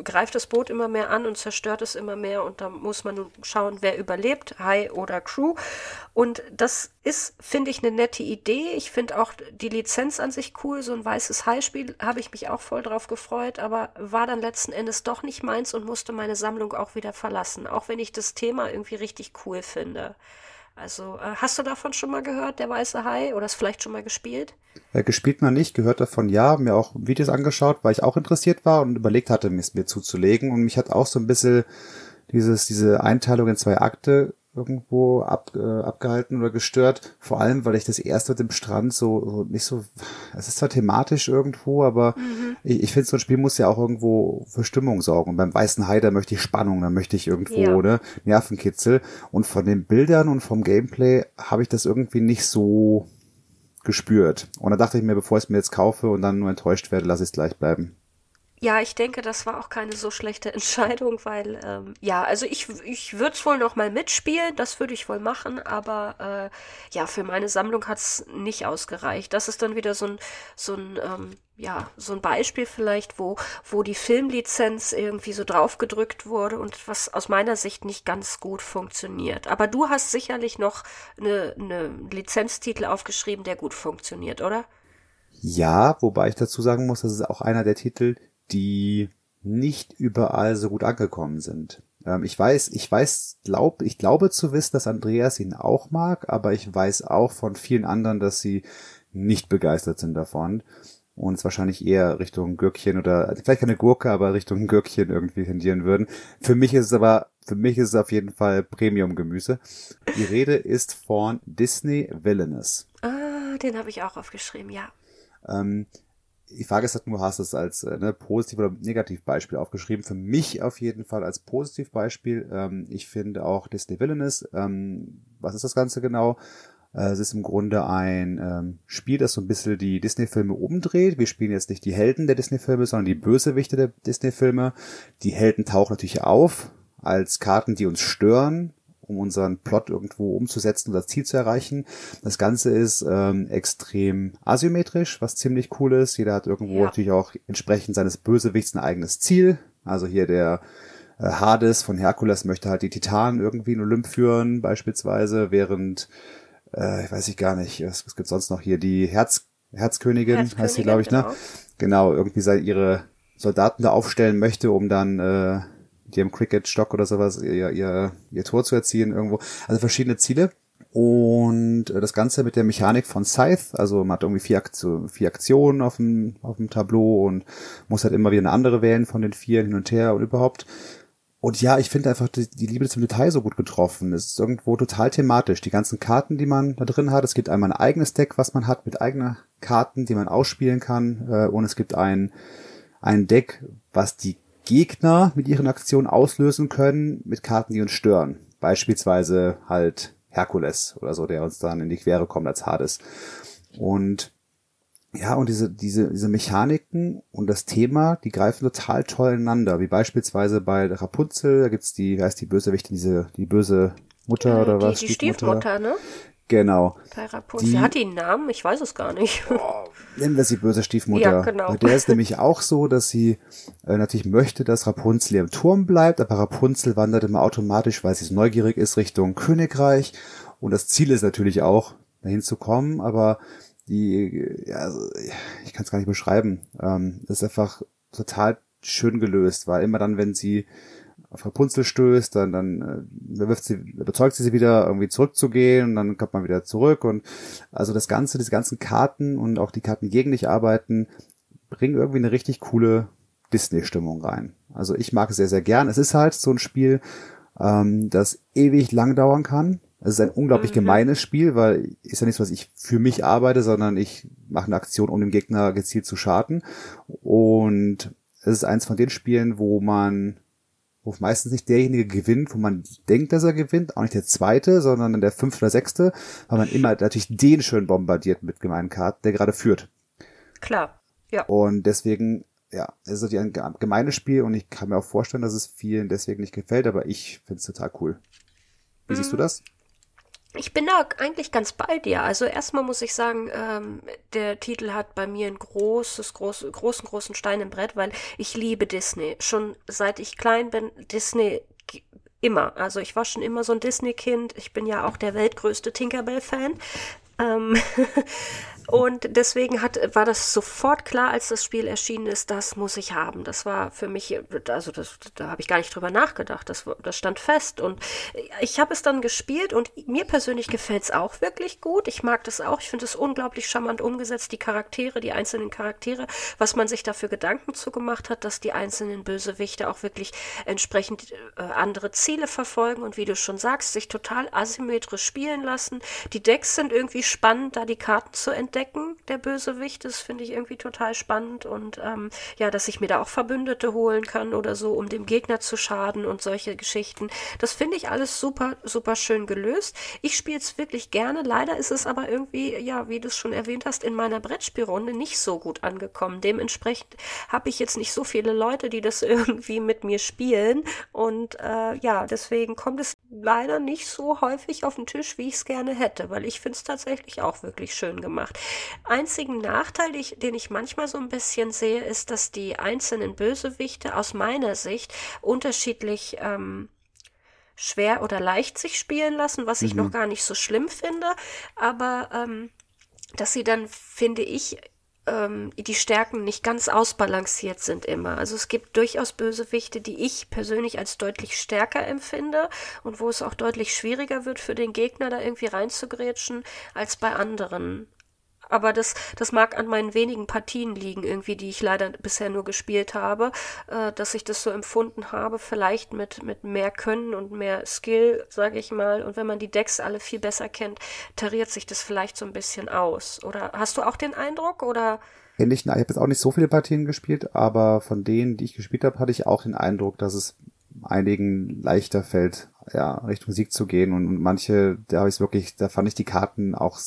greift das Boot immer mehr an und zerstört es immer mehr und da muss man schauen, wer überlebt, Hai oder Crew. Und das ist, finde ich, eine nette Idee. Ich finde auch die Lizenz an sich cool. So ein weißes Hai-Spiel habe ich mich auch voll drauf gefreut, aber war dann letzten Endes doch nicht meins und musste meine Sammlung auch wieder verlassen, auch wenn ich das Thema irgendwie richtig cool finde. Also, äh, hast du davon schon mal gehört, der weiße Hai, oder hast vielleicht schon mal gespielt? Äh, gespielt noch nicht, gehört davon ja, mir auch Videos angeschaut, weil ich auch interessiert war und überlegt hatte, mir es mir zuzulegen. Und mich hat auch so ein bisschen dieses, diese Einteilung in zwei Akte irgendwo ab, äh, abgehalten oder gestört. Vor allem, weil ich das erste mit dem Strand so, so nicht so, es ist zwar thematisch irgendwo, aber mhm. ich, ich finde, so ein Spiel muss ja auch irgendwo für Stimmung sorgen. Und beim Weißen Hai, da möchte ich Spannung, da möchte ich irgendwo, ja. ne, Nervenkitzel. Und von den Bildern und vom Gameplay habe ich das irgendwie nicht so gespürt. Und da dachte ich mir, bevor ich es mir jetzt kaufe und dann nur enttäuscht werde, lasse ich es gleich bleiben. Ja, ich denke, das war auch keine so schlechte Entscheidung, weil ähm, ja, also ich, ich würde es wohl noch mal mitspielen, das würde ich wohl machen, aber äh, ja, für meine Sammlung hat es nicht ausgereicht. Das ist dann wieder so ein, so ein ähm, ja, so ein Beispiel vielleicht, wo, wo die Filmlizenz irgendwie so draufgedrückt wurde und was aus meiner Sicht nicht ganz gut funktioniert. Aber du hast sicherlich noch eine, eine Lizenztitel aufgeschrieben, der gut funktioniert, oder? Ja, wobei ich dazu sagen muss, das ist auch einer der Titel, die nicht überall so gut angekommen sind. Ähm, ich weiß, ich weiß, glaub, ich glaube zu wissen, dass Andreas ihn auch mag, aber ich weiß auch von vielen anderen, dass sie nicht begeistert sind davon und es wahrscheinlich eher Richtung Gürkchen oder vielleicht keine Gurke, aber Richtung Gürkchen irgendwie tendieren würden. Für mich ist es aber, für mich ist es auf jeden Fall Premium-Gemüse. Die Rede ist von Disney Villainous. Ah, den habe ich auch aufgeschrieben, ja. Ähm, die Frage ist halt nur, hast du es als äh, ne, positiv oder negativ Beispiel aufgeschrieben? Für mich auf jeden Fall als Positivbeispiel. Ähm, ich finde auch Disney Villainous. Ähm, was ist das Ganze genau? Äh, es ist im Grunde ein ähm, Spiel, das so ein bisschen die Disney-Filme umdreht. Wir spielen jetzt nicht die Helden der Disney-Filme, sondern die Bösewichte der Disney-Filme. Die Helden tauchen natürlich auf als Karten, die uns stören um unseren Plot irgendwo umzusetzen und das Ziel zu erreichen. Das Ganze ist ähm, extrem asymmetrisch, was ziemlich cool ist. Jeder hat irgendwo ja. natürlich auch entsprechend seines Bösewichts ein eigenes Ziel. Also hier der äh, Hades von Herkules möchte halt die Titanen irgendwie in Olymp führen, beispielsweise, während, äh, ich weiß ich gar nicht, was, was gibt's sonst noch hier, die Herz, Herzkönigin, Herzkönigin heißt sie, glaube ich, ne? genau. ne? Genau, irgendwie seine, ihre Soldaten da aufstellen möchte, um dann äh, haben Cricket-Stock oder sowas, ihr, ihr, ihr Tor zu erzielen irgendwo. Also verschiedene Ziele. Und äh, das Ganze mit der Mechanik von Scythe, also man hat irgendwie vier, Aktion, vier Aktionen auf dem, auf dem Tableau und muss halt immer wieder eine andere wählen von den vier hin und her und überhaupt. Und ja, ich finde einfach die, die Liebe zum Detail so gut getroffen. Es ist irgendwo total thematisch. Die ganzen Karten, die man da drin hat. Es gibt einmal ein eigenes Deck, was man hat mit eigenen Karten, die man ausspielen kann. Äh, und es gibt ein, ein Deck, was die Gegner mit ihren Aktionen auslösen können mit Karten, die uns stören. Beispielsweise halt Herkules oder so, der uns dann in die Quere kommt als Hades. Und ja, und diese, diese, diese Mechaniken und das Thema, die greifen total toll ineinander. Wie beispielsweise bei Rapunzel, da gibt's die, wie heißt die Bösewichtin, diese, die böse Mutter äh, oder die, was? Die Stiefmutter, ne? Genau. Bei Rapunzel. Die, hat die einen Namen? Ich weiß es gar nicht. Oh, nennen wir sie böse Stiefmutter. Ja, genau. Bei der ist nämlich auch so, dass sie äh, natürlich möchte, dass Rapunzel im Turm bleibt, aber Rapunzel wandert immer automatisch, weil sie so neugierig ist, Richtung Königreich. Und das Ziel ist natürlich auch, dahin zu kommen, aber die, ja, also, ich kann es gar nicht beschreiben. Ähm, das ist einfach total schön gelöst, weil immer dann, wenn sie auf Rapunzel stößt, dann, dann äh, wirft sie, überzeugt sie sie wieder, irgendwie zurückzugehen und dann kommt man wieder zurück und also das Ganze, diese ganzen Karten und auch die Karten, die gegen dich arbeiten, bringen irgendwie eine richtig coole Disney-Stimmung rein. Also ich mag es sehr, sehr gern. Es ist halt so ein Spiel, ähm, das ewig lang dauern kann. Es ist ein unglaublich mhm. gemeines Spiel, weil ist ja nichts, was ich für mich arbeite, sondern ich mache eine Aktion, um dem Gegner gezielt zu schaden. Und es ist eins von den Spielen, wo man, wo meistens nicht derjenige gewinnt, wo man denkt, dass er gewinnt, auch nicht der zweite, sondern der fünfte oder sechste, weil man immer natürlich den schön bombardiert mit gemeinen Karten, der gerade führt. Klar, ja. Und deswegen, ja, es ist ein gemeines Spiel und ich kann mir auch vorstellen, dass es vielen deswegen nicht gefällt, aber ich finde es total cool. Wie mhm. siehst du das? Ich bin da eigentlich ganz bei dir. Also erstmal muss ich sagen, ähm, der Titel hat bei mir ein großes, groß, großen, großen Stein im Brett, weil ich liebe Disney. Schon seit ich klein bin, Disney immer. Also ich war schon immer so ein Disney-Kind. Ich bin ja auch der weltgrößte Tinkerbell-Fan. Ähm Und deswegen hat, war das sofort klar, als das Spiel erschienen ist, das muss ich haben. Das war für mich, also das, da habe ich gar nicht drüber nachgedacht. Das, das stand fest. Und ich habe es dann gespielt und mir persönlich gefällt es auch wirklich gut. Ich mag das auch. Ich finde es unglaublich charmant umgesetzt, die Charaktere, die einzelnen Charaktere, was man sich dafür Gedanken zugemacht hat, dass die einzelnen Bösewichte auch wirklich entsprechend äh, andere Ziele verfolgen und wie du schon sagst, sich total asymmetrisch spielen lassen. Die Decks sind irgendwie spannend, da die Karten zu entdecken entdecken, der Bösewicht. Das finde ich irgendwie total spannend. Und ähm, ja, dass ich mir da auch Verbündete holen kann oder so, um dem Gegner zu schaden und solche Geschichten. Das finde ich alles super, super schön gelöst. Ich spiele es wirklich gerne. Leider ist es aber irgendwie, ja, wie du es schon erwähnt hast, in meiner Brettspielrunde nicht so gut angekommen. Dementsprechend habe ich jetzt nicht so viele Leute, die das irgendwie mit mir spielen. Und äh, ja, deswegen kommt es leider nicht so häufig auf den Tisch, wie ich es gerne hätte, weil ich finde es tatsächlich auch wirklich schön gemacht. Einzigen Nachteil, den ich manchmal so ein bisschen sehe, ist, dass die einzelnen Bösewichte aus meiner Sicht unterschiedlich ähm, schwer oder leicht sich spielen lassen, was ich mhm. noch gar nicht so schlimm finde, aber ähm, dass sie dann, finde ich, ähm, die Stärken nicht ganz ausbalanciert sind immer. Also es gibt durchaus Bösewichte, die ich persönlich als deutlich stärker empfinde und wo es auch deutlich schwieriger wird für den Gegner, da irgendwie reinzugrätschen, als bei anderen. Aber das, das mag an meinen wenigen Partien liegen, irgendwie, die ich leider bisher nur gespielt habe, äh, dass ich das so empfunden habe, vielleicht mit, mit mehr Können und mehr Skill, sage ich mal. Und wenn man die Decks alle viel besser kennt, tariert sich das vielleicht so ein bisschen aus. Oder hast du auch den Eindruck? Oder? Ähnlich, ich habe jetzt auch nicht so viele Partien gespielt, aber von denen, die ich gespielt habe, hatte ich auch den Eindruck, dass es einigen leichter fällt, ja, Richtung Sieg zu gehen. Und, manche, da habe ich wirklich, da fand ich die Karten auch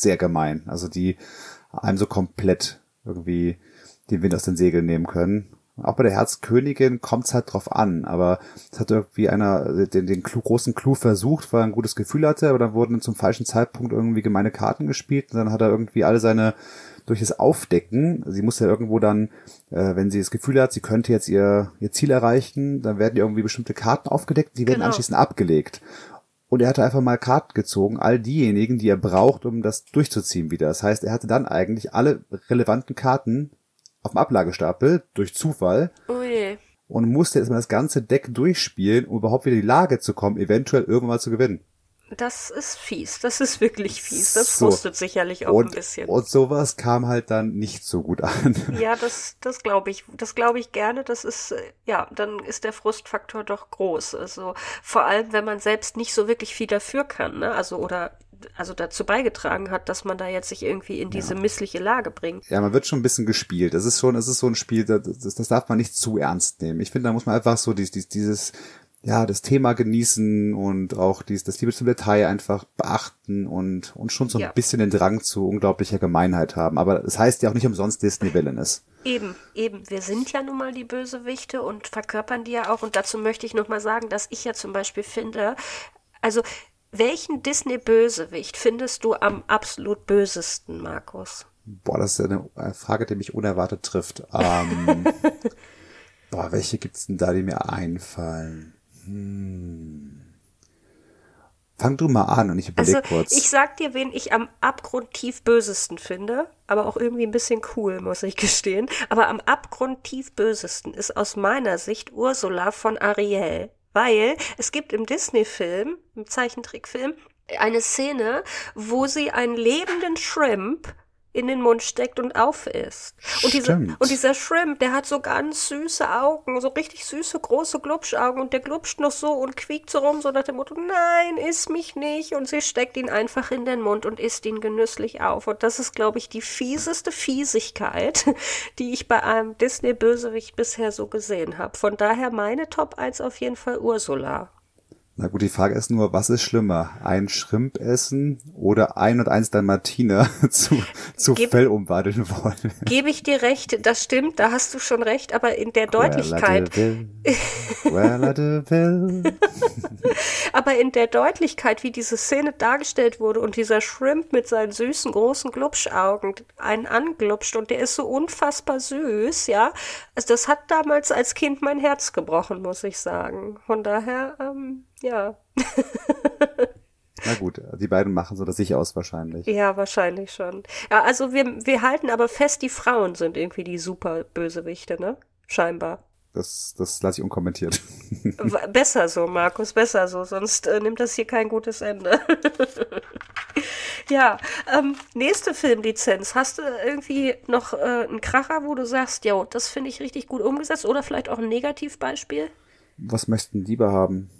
sehr gemein. Also die einem so komplett irgendwie den Wind aus den Segeln nehmen können. Auch bei der Herzkönigin kommt es halt drauf an, aber es hat irgendwie einer den, den Clou, großen Clou versucht, weil er ein gutes Gefühl hatte, aber dann wurden zum falschen Zeitpunkt irgendwie gemeine Karten gespielt und dann hat er irgendwie alle seine durch das Aufdecken, sie muss ja irgendwo dann, äh, wenn sie das Gefühl hat, sie könnte jetzt ihr, ihr Ziel erreichen, dann werden irgendwie bestimmte Karten aufgedeckt, die werden genau. anschließend abgelegt. Und er hatte einfach mal Karten gezogen, all diejenigen, die er braucht, um das durchzuziehen wieder. Das heißt, er hatte dann eigentlich alle relevanten Karten auf dem Ablagestapel durch Zufall. Oh je. Und musste jetzt mal das ganze Deck durchspielen, um überhaupt wieder in die Lage zu kommen, eventuell irgendwann mal zu gewinnen. Das ist fies. Das ist wirklich fies. Das so. frustet sicherlich auch und, ein bisschen. Und sowas kam halt dann nicht so gut an. Ja, das, das glaube ich. Das glaube ich gerne. Das ist, äh, ja, dann ist der Frustfaktor doch groß. Also, vor allem, wenn man selbst nicht so wirklich viel dafür kann, ne? Also, oder also dazu beigetragen hat, dass man da jetzt sich irgendwie in diese ja. missliche Lage bringt. Ja, man wird schon ein bisschen gespielt. Das ist schon, es ist so ein Spiel, das, das darf man nicht zu ernst nehmen. Ich finde, da muss man einfach so dieses, dieses ja, das Thema genießen und auch dies, das Liebe zum Detail einfach beachten und, und schon so ein ja. bisschen den Drang zu unglaublicher Gemeinheit haben. Aber das heißt ja auch nicht umsonst Disney Villainous. Eben, eben. Wir sind ja nun mal die Bösewichte und verkörpern die ja auch. Und dazu möchte ich noch mal sagen, dass ich ja zum Beispiel finde, also welchen Disney-Bösewicht findest du am absolut bösesten, Markus? Boah, das ist eine Frage, die mich unerwartet trifft. Ähm, boah, welche gibt's denn da, die mir einfallen? Hm. Fang du mal an und ich überlege also, kurz. Ich sag dir, wen ich am abgrundtief bösesten finde, aber auch irgendwie ein bisschen cool, muss ich gestehen. Aber am abgrundtief bösesten ist aus meiner Sicht Ursula von Ariel. Weil es gibt im Disney-Film, im Zeichentrickfilm, eine Szene, wo sie einen lebenden Shrimp in den Mund steckt und aufisst. Und, diese, und dieser Shrimp, der hat so ganz süße Augen, so richtig süße, große Glubschaugen und der glubscht noch so und quiekt so rum, so nach dem Motto, nein, iss mich nicht. Und sie steckt ihn einfach in den Mund und isst ihn genüsslich auf. Und das ist, glaube ich, die fieseste Fiesigkeit, die ich bei einem Disney-Bösewicht bisher so gesehen habe. Von daher meine Top 1 auf jeden Fall Ursula. Na gut, die Frage ist nur, was ist schlimmer? Ein Schrimp essen oder ein und eins Dalmatiner zu, zu Geb, Fell umwandeln wollen? Gebe ich dir recht, das stimmt, da hast du schon recht, aber in der Deutlichkeit. aber in der Deutlichkeit, wie diese Szene dargestellt wurde und dieser Shrimp mit seinen süßen, großen Glubschaugen einen anglubscht und der ist so unfassbar süß, ja. Also das hat damals als Kind mein Herz gebrochen, muss ich sagen. Von daher, ähm, ja. Na gut, die beiden machen so das sich aus wahrscheinlich. Ja, wahrscheinlich schon. Ja, also wir, wir halten aber fest, die Frauen sind irgendwie die super Bösewichte, ne? Scheinbar. Das, das lasse ich unkommentiert. besser so, Markus, besser so, sonst äh, nimmt das hier kein gutes Ende. ja, ähm, nächste Filmlizenz. Hast du irgendwie noch äh, einen Kracher, wo du sagst, ja, das finde ich richtig gut umgesetzt oder vielleicht auch ein Negativbeispiel? Was möchten lieber haben?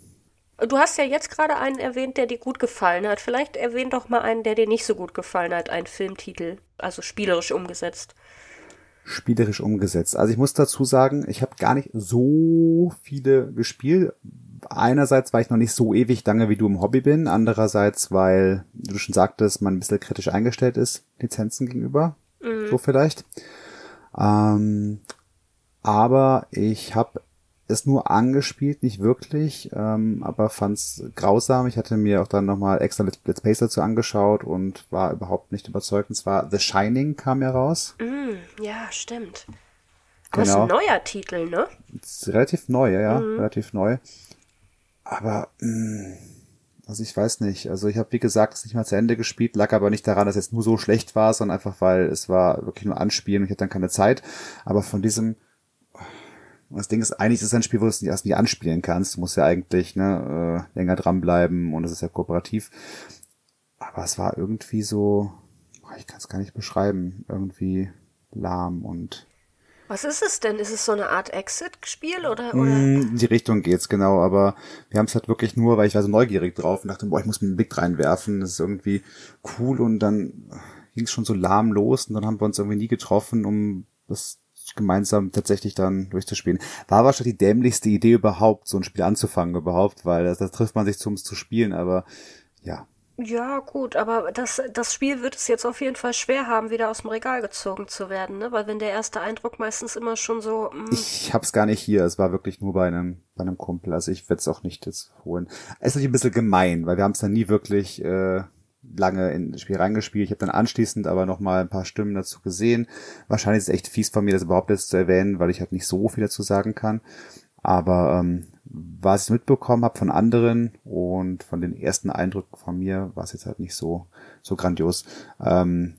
Du hast ja jetzt gerade einen erwähnt, der dir gut gefallen hat. Vielleicht erwähn doch mal einen, der dir nicht so gut gefallen hat, einen Filmtitel, also spielerisch umgesetzt. Spielerisch umgesetzt. Also ich muss dazu sagen, ich habe gar nicht so viele gespielt. Einerseits, weil ich noch nicht so ewig lange wie du im Hobby bin. Andererseits, weil, du schon sagtest, man ein bisschen kritisch eingestellt ist, Lizenzen gegenüber. Mhm. So vielleicht. Ähm, aber ich habe es nur angespielt, nicht wirklich, ähm, aber fand's grausam. Ich hatte mir auch dann nochmal extra Let's Plays dazu angeschaut und war überhaupt nicht überzeugt. Und zwar The Shining kam ja raus. Mm, ja, stimmt. Aber genau. ist ein neuer Titel, ne? Ist relativ neu, ja, ja, mhm. relativ neu. Aber, mh, mm, also ich weiß nicht. Also ich habe, wie gesagt, es nicht mal zu Ende gespielt, lag aber nicht daran, dass es nur so schlecht war, sondern einfach, weil es war wirklich nur Anspielen und ich hatte dann keine Zeit. Aber von diesem und das Ding ist, eigentlich ist es ein Spiel, wo du es erst nie anspielen kannst. Du musst ja eigentlich ne, äh, länger dranbleiben und es ist ja kooperativ. Aber es war irgendwie so, ich kann es gar nicht beschreiben, irgendwie lahm und was ist es denn? Ist es so eine Art Exit-Spiel oder, oder? In die Richtung geht's, genau, aber wir haben es halt wirklich nur, weil ich war so neugierig drauf und dachte, boah, ich muss mir einen Blick reinwerfen, das ist irgendwie cool und dann ging es schon so lahm los und dann haben wir uns irgendwie nie getroffen, um das gemeinsam tatsächlich dann durchzuspielen. War wahrscheinlich die dämlichste Idee überhaupt, so ein Spiel anzufangen überhaupt, weil da trifft man sich zum zu spielen, aber ja. Ja, gut, aber das, das Spiel wird es jetzt auf jeden Fall schwer haben, wieder aus dem Regal gezogen zu werden, ne? Weil wenn der erste Eindruck meistens immer schon so. Mh. Mm. Ich hab's gar nicht hier, es war wirklich nur bei einem, bei einem Kumpel, also ich werde es auch nicht jetzt holen. Es ist natürlich ein bisschen gemein, weil wir haben es dann nie wirklich äh, lange in das Spiel reingespielt. Ich habe dann anschließend aber noch mal ein paar Stimmen dazu gesehen. Wahrscheinlich ist es echt fies von mir, das überhaupt jetzt zu erwähnen, weil ich halt nicht so viel dazu sagen kann. Aber ähm, was ich mitbekommen habe von anderen und von den ersten Eindrücken von mir, war es jetzt halt nicht so so grandios. Ähm,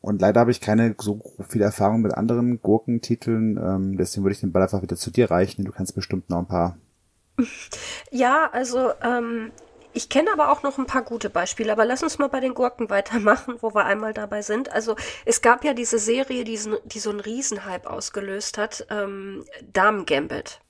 und leider habe ich keine so viel Erfahrung mit anderen Gurkentiteln. Ähm, deswegen würde ich den Ball einfach wieder zu dir reichen. Du kannst bestimmt noch ein paar. Ja, also ähm, ich kenne aber auch noch ein paar gute Beispiele, aber lass uns mal bei den Gurken weitermachen, wo wir einmal dabei sind. Also es gab ja diese Serie, die, die so einen Riesenhype ausgelöst hat, ähm, Damen Gambit.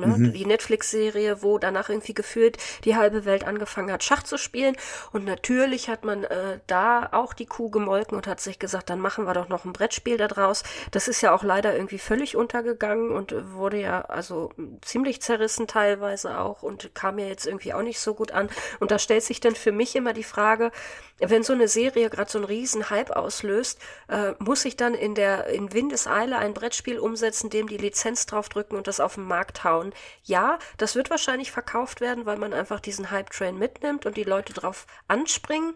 Ne? Mhm. Die Netflix-Serie, wo danach irgendwie gefühlt die halbe Welt angefangen hat, Schach zu spielen. Und natürlich hat man äh, da auch die Kuh gemolken und hat sich gesagt, dann machen wir doch noch ein Brettspiel daraus. Das ist ja auch leider irgendwie völlig untergegangen und wurde ja also ziemlich zerrissen teilweise auch und kam ja jetzt irgendwie auch nicht so gut an. Und da stellt sich dann für mich immer die Frage, wenn so eine Serie gerade so einen riesen Hype auslöst, äh, muss ich dann in der in Windeseile ein Brettspiel umsetzen, dem die Lizenz draufdrücken und das auf den Markt hauen. Ja, das wird wahrscheinlich verkauft werden, weil man einfach diesen Hype-Train mitnimmt und die Leute drauf anspringen.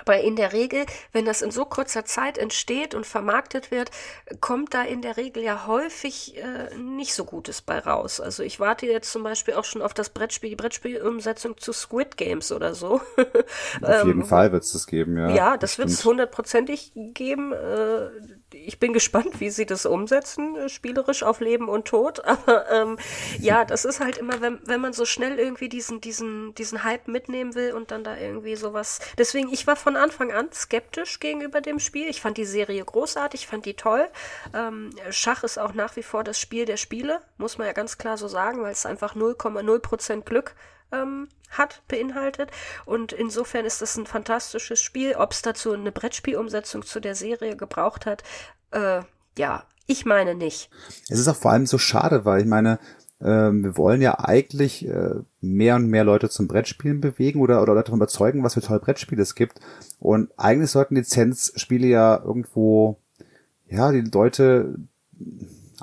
Aber in der Regel, wenn das in so kurzer Zeit entsteht und vermarktet wird, kommt da in der Regel ja häufig äh, nicht so Gutes bei raus. Also ich warte jetzt zum Beispiel auch schon auf das Brettspiel, die Brettspielumsetzung zu Squid Games oder so. Auf jeden ähm, Fall wird es das geben, ja. Ja, das wird es hundertprozentig geben. Äh, ich bin gespannt, wie sie das umsetzen, äh, spielerisch auf Leben und Tod. Aber ähm, ja, das ist halt immer, wenn, wenn man so schnell irgendwie diesen, diesen, diesen Hype mitnehmen will und dann da irgendwie sowas. Deswegen, ich war von Anfang an skeptisch gegenüber dem Spiel. Ich fand die Serie großartig, fand die toll. Ähm, Schach ist auch nach wie vor das Spiel der Spiele, muss man ja ganz klar so sagen, weil es einfach 0,0% Glück ähm, hat, beinhaltet. Und insofern ist das ein fantastisches Spiel. Ob es dazu eine Brettspielumsetzung zu der Serie gebraucht hat, äh, ja, ich meine nicht. Es ist auch vor allem so schade, weil ich meine, ähm, wir wollen ja eigentlich äh, mehr und mehr Leute zum Brettspielen bewegen oder, oder davon überzeugen, was für tolle Brettspiele es gibt. Und eigentlich sollten Lizenzspiele ja irgendwo, ja, die Leute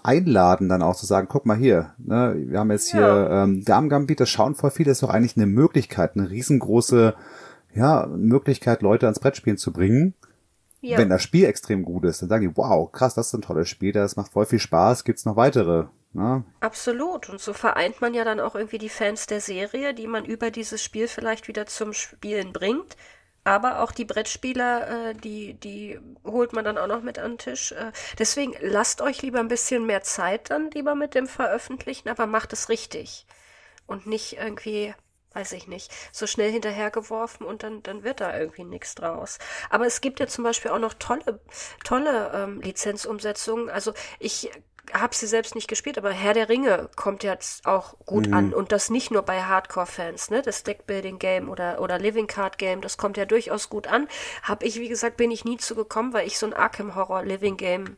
einladen, dann auch zu sagen, guck mal hier, ne, wir haben jetzt ja. hier ähm, Damen Gambit, das schauen voll viele, ist doch eigentlich eine Möglichkeit, eine riesengroße, ja, Möglichkeit, Leute ans Brettspielen zu bringen. Ja. Wenn das Spiel extrem gut ist, dann sagen die, wow, krass, das ist ein tolles Spiel, das macht voll viel Spaß, gibt's noch weitere. Ne? Absolut. Und so vereint man ja dann auch irgendwie die Fans der Serie, die man über dieses Spiel vielleicht wieder zum Spielen bringt. Aber auch die Brettspieler, äh, die, die holt man dann auch noch mit an den Tisch. Äh, deswegen lasst euch lieber ein bisschen mehr Zeit dann lieber mit dem Veröffentlichen, aber macht es richtig. Und nicht irgendwie weiß ich nicht, so schnell hinterhergeworfen und dann, dann wird da irgendwie nichts draus. Aber es gibt ja zum Beispiel auch noch tolle, tolle ähm, Lizenzumsetzungen. Also ich habe sie selbst nicht gespielt, aber Herr der Ringe kommt jetzt auch gut mhm. an und das nicht nur bei Hardcore-Fans, ne? Das Deckbuilding-Game oder oder Living Card Game, das kommt ja durchaus gut an. Hab ich wie gesagt bin ich nie zu gekommen, weil ich so ein Arkham Horror Living Game,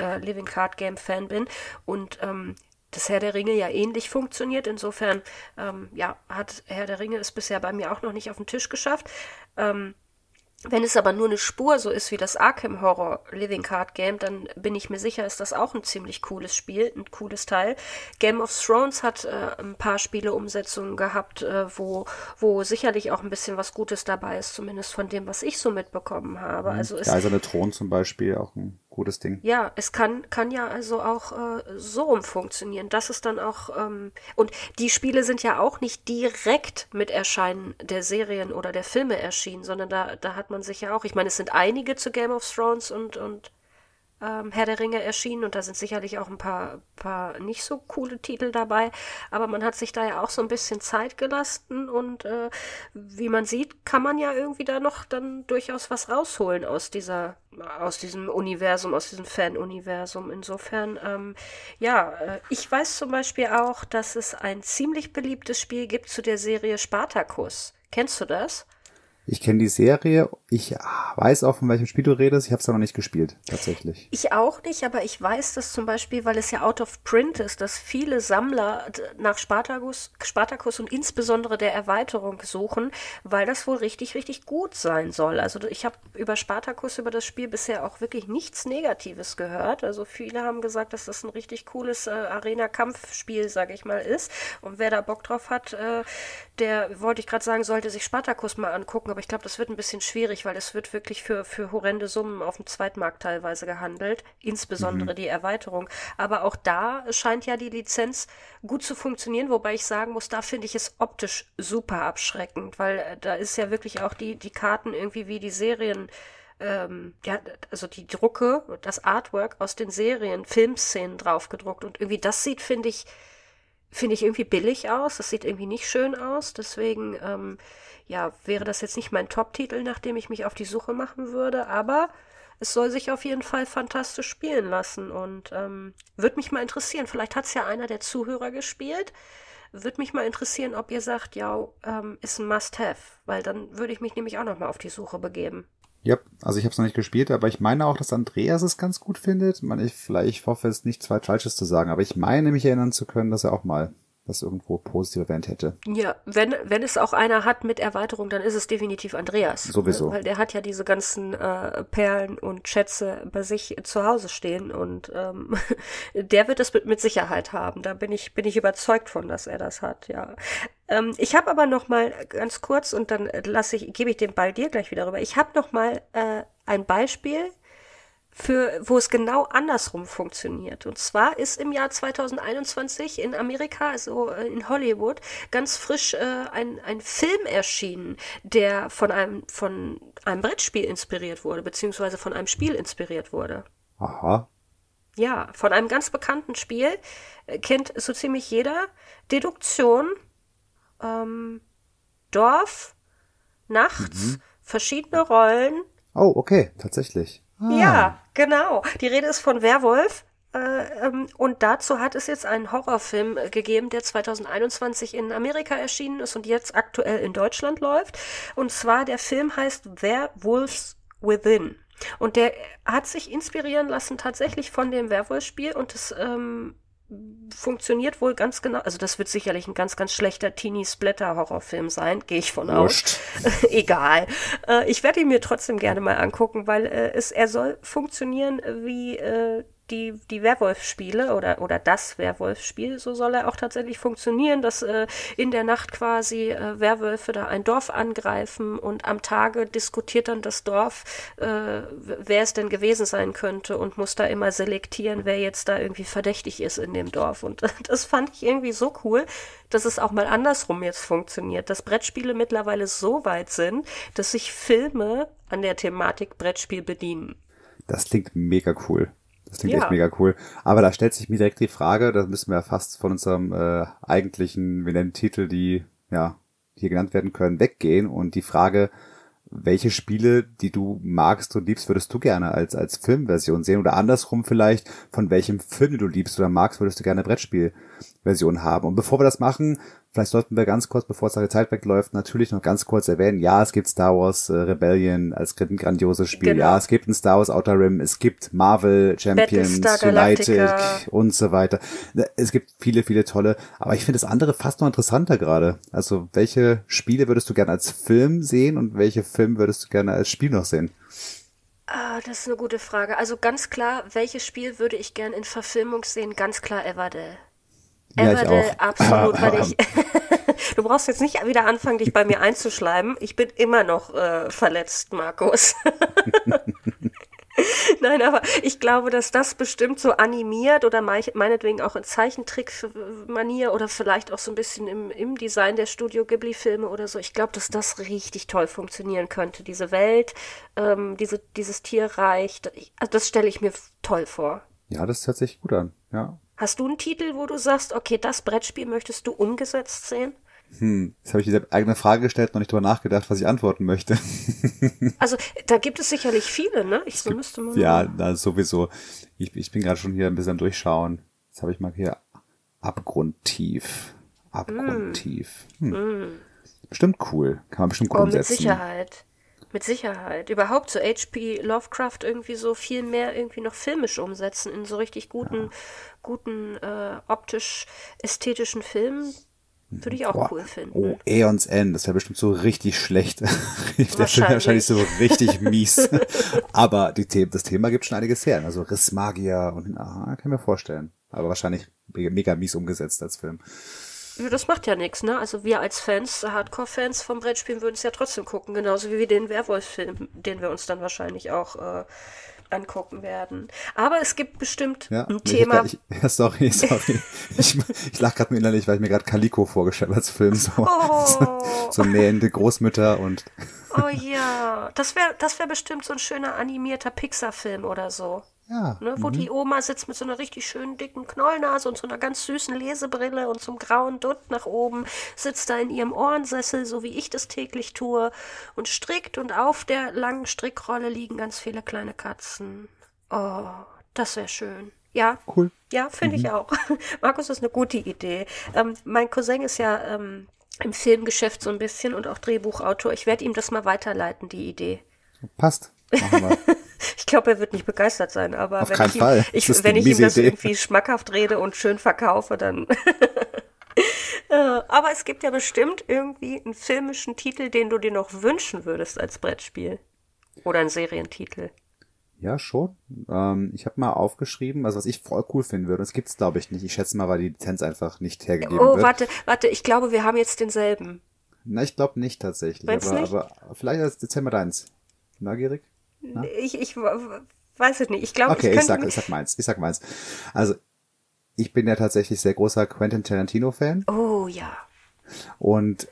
äh, Living Card Game Fan bin und ähm, das Herr der Ringe ja ähnlich funktioniert. Insofern, ähm, ja, hat Herr der Ringe es bisher bei mir auch noch nicht auf den Tisch geschafft. Ähm, wenn es aber nur eine Spur so ist wie das Arkham Horror Living Card Game, dann bin ich mir sicher, ist das auch ein ziemlich cooles Spiel, ein cooles Teil. Game of Thrones hat äh, ein paar Spieleumsetzungen gehabt, äh, wo, wo sicherlich auch ein bisschen was Gutes dabei ist, zumindest von dem, was ich so mitbekommen habe. Mhm. Also Der Eiserne Thron zum Beispiel auch ein gutes Ding. Ja, es kann, kann ja also auch äh, so rum funktionieren. Das ist dann auch, ähm, und die Spiele sind ja auch nicht direkt mit Erscheinen der Serien oder der Filme erschienen, sondern da, da hat man sich ja auch, ich meine, es sind einige zu Game of Thrones und, und ähm, Herr der Ringe erschienen und da sind sicherlich auch ein paar, paar nicht so coole Titel dabei, aber man hat sich da ja auch so ein bisschen Zeit gelassen und äh, wie man sieht, kann man ja irgendwie da noch dann durchaus was rausholen aus dieser, aus diesem Universum, aus diesem Fan-Universum. Insofern, ähm, ja, äh, ich weiß zum Beispiel auch, dass es ein ziemlich beliebtes Spiel gibt zu der Serie Spartacus. Kennst du das? Ich kenne die Serie. Ich weiß auch, von welchem Spiel du redest. Ich habe es noch nicht gespielt, tatsächlich. Ich auch nicht, aber ich weiß das zum Beispiel, weil es ja out of print ist, dass viele Sammler nach Spartacus, Spartacus und insbesondere der Erweiterung suchen, weil das wohl richtig, richtig gut sein soll. Also ich habe über Spartacus, über das Spiel bisher auch wirklich nichts Negatives gehört. Also viele haben gesagt, dass das ein richtig cooles äh, Arena-Kampfspiel, sage ich mal, ist. Und wer da Bock drauf hat, äh, der, wollte ich gerade sagen, sollte sich Spartacus mal angucken aber ich glaube, das wird ein bisschen schwierig, weil es wird wirklich für, für horrende Summen auf dem Zweitmarkt teilweise gehandelt, insbesondere mhm. die Erweiterung. Aber auch da scheint ja die Lizenz gut zu funktionieren, wobei ich sagen muss, da finde ich es optisch super abschreckend, weil äh, da ist ja wirklich auch die, die Karten irgendwie wie die Serien ähm, ja, also die Drucke, das Artwork aus den Serien, Filmszenen draufgedruckt und irgendwie das sieht, finde ich, finde ich irgendwie billig aus. Das sieht irgendwie nicht schön aus. Deswegen, ähm, ja, wäre das jetzt nicht mein Top-Titel, nachdem ich mich auf die Suche machen würde, aber es soll sich auf jeden Fall fantastisch spielen lassen und ähm, würde mich mal interessieren. Vielleicht hat es ja einer der Zuhörer gespielt. Würde mich mal interessieren, ob ihr sagt, ja, ähm, ist ein Must-Have, weil dann würde ich mich nämlich auch noch mal auf die Suche begeben. Ja, also ich habe es noch nicht gespielt, aber ich meine auch, dass Andreas es ganz gut findet. Ich, vielleicht hoffe es nicht zwei Falsches zu sagen, aber ich meine mich erinnern zu können, dass er auch mal das irgendwo positiv erwähnt hätte. Ja, wenn, wenn es auch einer hat mit Erweiterung, dann ist es definitiv Andreas. Sowieso. Weil der hat ja diese ganzen äh, Perlen und Schätze bei sich zu Hause stehen und ähm, der wird es mit, mit Sicherheit haben. Da bin ich, bin ich überzeugt von, dass er das hat, ja. Ähm, ich habe aber noch mal ganz kurz und dann lasse ich, gebe ich den Ball dir gleich wieder rüber. Ich habe noch mal äh, ein Beispiel für, wo es genau andersrum funktioniert. Und zwar ist im Jahr 2021 in Amerika, also äh, in Hollywood, ganz frisch äh, ein, ein Film erschienen, der von einem, von einem Brettspiel inspiriert wurde, beziehungsweise von einem Spiel inspiriert wurde. Aha. Ja, von einem ganz bekannten Spiel, äh, kennt so ziemlich jeder. Deduktion, ähm, Dorf, nachts, mhm verschiedene Rollen. Oh, okay, tatsächlich. Ah. Ja, genau. Die Rede ist von Werwolf. Äh, ähm, und dazu hat es jetzt einen Horrorfilm gegeben, der 2021 in Amerika erschienen ist und jetzt aktuell in Deutschland läuft. Und zwar der Film heißt Werewolves Within. Und der hat sich inspirieren lassen tatsächlich von dem Werwolf-Spiel und das ähm, funktioniert wohl ganz genau. Also das wird sicherlich ein ganz, ganz schlechter Teenie-Splatter-Horrorfilm sein, gehe ich von aus. Egal. Äh, ich werde ihn mir trotzdem gerne mal angucken, weil äh, es, er soll funktionieren wie äh, die, die Werwolf-Spiele oder, oder das Werwolf-Spiel, so soll er auch tatsächlich funktionieren, dass äh, in der Nacht quasi äh, Werwölfe da ein Dorf angreifen und am Tage diskutiert dann das Dorf, äh, wer es denn gewesen sein könnte und muss da immer selektieren, wer jetzt da irgendwie verdächtig ist in dem Dorf. Und das fand ich irgendwie so cool, dass es auch mal andersrum jetzt funktioniert, dass Brettspiele mittlerweile so weit sind, dass sich Filme an der Thematik Brettspiel bedienen. Das klingt mega cool. Das klingt ja. echt mega cool. Aber da stellt sich mir direkt die Frage, da müssen wir fast von unserem äh, eigentlichen, wir nennen Titel, die ja hier genannt werden können, weggehen und die Frage, welche Spiele, die du magst und liebst, würdest du gerne als, als Filmversion sehen? Oder andersrum vielleicht, von welchem Film du liebst oder magst, würdest du gerne Brettspielversion haben? Und bevor wir das machen, Vielleicht sollten wir ganz kurz, bevor es die Zeit wegläuft, natürlich noch ganz kurz erwähnen, ja, es gibt Star Wars äh, Rebellion als ein grandioses Spiel. Genau. Ja, es gibt ein Star Wars Outer Rim, es gibt Marvel Champions, United und so weiter. Es gibt viele, viele tolle, aber ich finde das andere fast noch interessanter gerade. Also, welche Spiele würdest du gerne als Film sehen und welche Film würdest du gerne als Spiel noch sehen? Ah, das ist eine gute Frage. Also ganz klar, welches Spiel würde ich gerne in Verfilmung sehen? Ganz klar Everdell. Ja, Everdell, absolut, weil ich. du brauchst jetzt nicht wieder anfangen, dich bei mir einzuschleimen. Ich bin immer noch äh, verletzt, Markus. Nein, aber ich glaube, dass das bestimmt so animiert oder meinetwegen auch in Zeichentrick-Manier oder vielleicht auch so ein bisschen im, im Design der Studio Ghibli-Filme oder so. Ich glaube, dass das richtig toll funktionieren könnte. Diese Welt, ähm, diese, dieses Tierreich, das, also das stelle ich mir toll vor. Ja, das hört sich gut an, ja. Hast du einen Titel, wo du sagst, okay, das Brettspiel möchtest du umgesetzt sehen? Hm, jetzt habe ich diese eigene Frage gestellt, noch nicht drüber nachgedacht, was ich antworten möchte. also da gibt es sicherlich viele, ne? Ich so müsste mal. Ja, na, sowieso. Ich, ich bin gerade schon hier ein bisschen durchschauen. Jetzt habe ich mal hier abgrundtief. Abgrundtief. Hm. Mm. Bestimmt cool. Kann man bestimmt cool oh, umsetzen. Mit Sicherheit. Mit Sicherheit. Überhaupt so HP Lovecraft irgendwie so viel mehr irgendwie noch filmisch umsetzen in so richtig guten, ja. guten äh, optisch ästhetischen Filmen. Würde ich auch Boah. cool finden. Oh, Aeons End, das wäre bestimmt so richtig schlecht. das wäre wahrscheinlich so richtig mies. Aber die The das Thema gibt schon einiges her. Also Rissmagier und, aha, kann ich mir vorstellen. Aber wahrscheinlich mega mies umgesetzt als Film. Ja, das macht ja nichts, ne? Also wir als Fans, Hardcore-Fans vom Brettspielen würden es ja trotzdem gucken, genauso wie den Werwolf-Film, den wir uns dann wahrscheinlich auch äh, angucken werden. Aber es gibt bestimmt ja, ein Thema. Ich, ich, sorry, sorry. ich, ich lach gerade nur innerlich, weil ich mir gerade Calico vorgestellt habe als Film. So, oh. so, so nähende Großmütter und. oh ja, das wäre das wär bestimmt so ein schöner animierter Pixar-Film oder so. Ja. Ne, wo mhm. die Oma sitzt mit so einer richtig schönen dicken Knollnase und so einer ganz süßen Lesebrille und so einem grauen Dutt nach oben, sitzt da in ihrem Ohrensessel, so wie ich das täglich tue, und strickt und auf der langen Strickrolle liegen ganz viele kleine Katzen. Oh, das wäre schön. Ja. Cool. Ja, finde mhm. ich auch. Markus ist eine gute Idee. Ähm, mein Cousin ist ja ähm, im Filmgeschäft so ein bisschen und auch Drehbuchautor. Ich werde ihm das mal weiterleiten, die Idee. Passt. ich glaube, er wird nicht begeistert sein, aber Auf wenn ich, ihm, Fall. ich, wenn ich ihm das Idee. irgendwie schmackhaft rede und schön verkaufe, dann. Äh, aber es gibt ja bestimmt irgendwie einen filmischen Titel, den du dir noch wünschen würdest als Brettspiel. Oder einen Serientitel. Ja, schon. Ähm, ich habe mal aufgeschrieben, also was ich voll cool finden würde. Das gibt's glaube ich nicht. Ich schätze mal, weil die Lizenz einfach nicht hergegeben oh, wird. Oh, warte, warte. Ich glaube, wir haben jetzt denselben. Na, ich glaube nicht tatsächlich. aber, nicht? aber vielleicht erzähl mal deins. Neugierig? Na? Ich, ich weiß es nicht. Ich glaube, okay, ich, ich, sag, ich sag meins. Ich sag meins. Also, ich bin ja tatsächlich sehr großer Quentin Tarantino-Fan. Oh ja. Und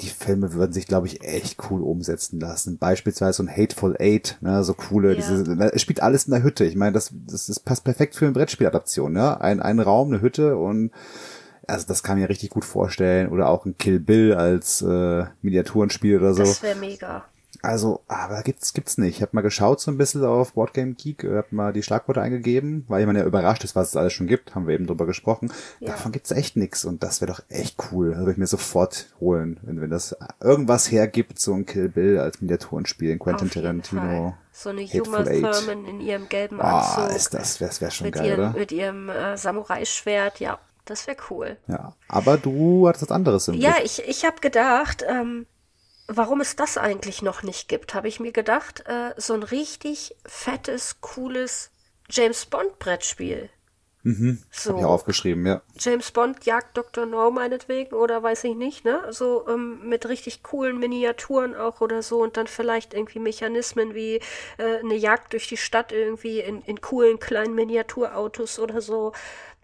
die Filme würden sich, glaube ich, echt cool umsetzen lassen. Beispielsweise so ein Hateful Eight, ne, so coole, ja. diese, ne, es spielt alles in der Hütte. Ich meine, das, das, das passt perfekt für eine Brettspieladaption, ne? Ein, ein Raum, eine Hütte und also das kann ich mir richtig gut vorstellen. Oder auch ein Kill Bill als äh, Miniaturenspiel oder so. Das wäre mega. Also, aber gibt's gibt's nicht. Ich habe mal geschaut so ein bisschen auf Boardgame Geek, habe mal die Schlagworte eingegeben, weil man ja überrascht ist, was es alles schon gibt, haben wir eben drüber gesprochen. Ja. Davon gibt's echt nix und das wäre doch echt cool. Das würde ich mir sofort holen, wenn, wenn das irgendwas hergibt, so ein Kill Bill als Miniaturenspiel in Quentin Tarantino. So eine Huma Thurman in ihrem gelben Anzug. Ah, ist das, das wäre schon mit geil, ihrem, oder? Mit ihrem äh, Samurai-Schwert, ja. Das wäre cool. Ja, aber du hattest was anderes im Ja, Blick. ich, ich habe gedacht, ähm, warum es das eigentlich noch nicht gibt, habe ich mir gedacht, äh, so ein richtig fettes, cooles James Bond Brettspiel. Mhm. So. Hab ich aufgeschrieben, ja. James Bond jagt Dr. No meinetwegen oder weiß ich nicht, ne? So ähm, mit richtig coolen Miniaturen auch oder so und dann vielleicht irgendwie Mechanismen wie äh, eine Jagd durch die Stadt irgendwie in, in coolen kleinen Miniaturautos oder so.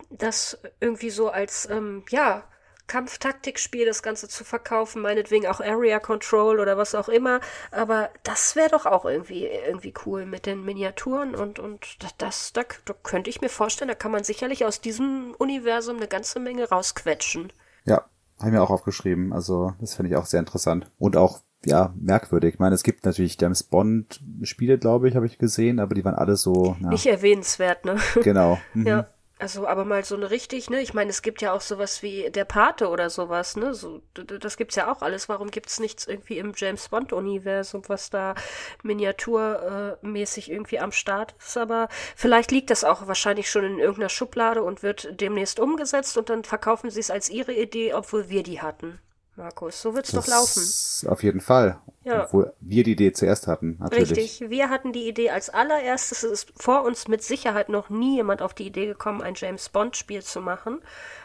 Das irgendwie so als, ähm, ja, Kampftaktikspiel das Ganze zu verkaufen, meinetwegen auch Area Control oder was auch immer. Aber das wäre doch auch irgendwie, irgendwie cool mit den Miniaturen und, und das, da, da könnte ich mir vorstellen, da kann man sicherlich aus diesem Universum eine ganze Menge rausquetschen. Ja, habe ich mir auch aufgeschrieben. Also, das finde ich auch sehr interessant. Und auch, ja, merkwürdig. Ich meine, es gibt natürlich James Bond Spiele, glaube ich, habe ich gesehen, aber die waren alle so, ja, Nicht erwähnenswert, ne? genau. Mhm. Ja. Also, aber mal so eine richtig, ne? Ich meine, es gibt ja auch sowas wie der Pate oder sowas, ne? So, das gibt's ja auch alles. Warum gibt's nichts irgendwie im James Bond-Universum, was da miniaturmäßig irgendwie am Start ist? Aber vielleicht liegt das auch wahrscheinlich schon in irgendeiner Schublade und wird demnächst umgesetzt und dann verkaufen sie es als ihre Idee, obwohl wir die hatten. Markus, so wird's doch laufen. Das Auf jeden Fall. Ja. Obwohl wir die Idee zuerst hatten, natürlich. Richtig, wir hatten die Idee als allererstes. Es ist vor uns mit Sicherheit noch nie jemand auf die Idee gekommen, ein James Bond-Spiel zu machen.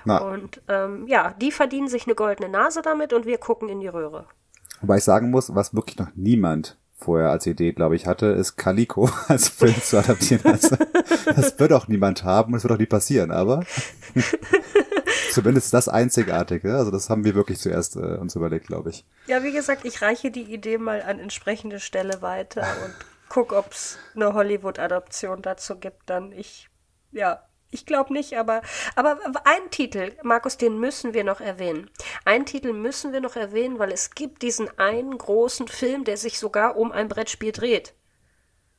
Na. Und ähm, ja, die verdienen sich eine goldene Nase damit und wir gucken in die Röhre. Wobei ich sagen muss, was wirklich noch niemand vorher als Idee, glaube ich, hatte, ist Calico als Film zu adaptieren. Also, das wird auch niemand haben und es wird auch nie passieren, aber zumindest das Einzigartige. Also das haben wir wirklich zuerst äh, uns überlegt, glaube ich. Ja, wie gesagt, ich reiche die Idee mal an entsprechende Stelle weiter und guck, ob es eine Hollywood-Adoption dazu gibt. Dann ich, ja, ich glaube nicht, aber, aber einen Titel, Markus, den müssen wir noch erwähnen. Einen Titel müssen wir noch erwähnen, weil es gibt diesen einen großen Film, der sich sogar um ein Brettspiel dreht.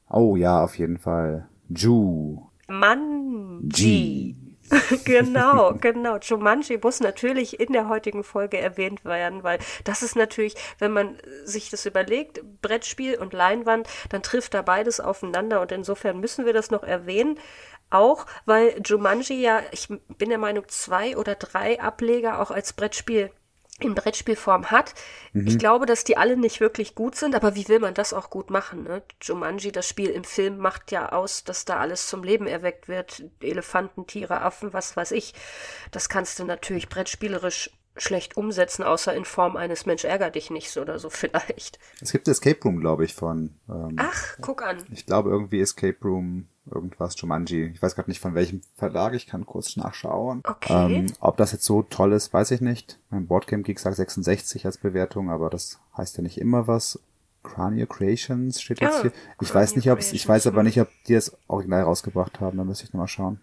Oh ja, auf jeden Fall. Ju. Manji. genau, genau. Jumanji muss natürlich in der heutigen Folge erwähnt werden, weil das ist natürlich, wenn man sich das überlegt, Brettspiel und Leinwand, dann trifft da beides aufeinander und insofern müssen wir das noch erwähnen. Auch, weil Jumanji ja, ich bin der Meinung, zwei oder drei Ableger auch als Brettspiel in Brettspielform hat. Ich glaube, dass die alle nicht wirklich gut sind, aber wie will man das auch gut machen? Ne? Jumanji, das Spiel im Film, macht ja aus, dass da alles zum Leben erweckt wird. Elefanten, Tiere, Affen, was weiß ich. Das kannst du natürlich brettspielerisch schlecht umsetzen, außer in Form eines Mensch ärger dich nicht oder so vielleicht. Es gibt Escape Room, glaube ich, von, ähm, Ach, guck an. ich glaube irgendwie Escape Room, irgendwas, Jumanji. Ich weiß gerade nicht von welchem Verlag, ich kann kurz nachschauen. Okay. Ähm, ob das jetzt so toll ist, weiß ich nicht. Mein Boardgame Geek sagt 66 als Bewertung, aber das heißt ja nicht immer was. Crania Creations steht jetzt Ah, hier. Ich Crania weiß nicht, ob ich weiß aber hm. nicht, ob die das Original rausgebracht haben, da müsste ich nochmal schauen.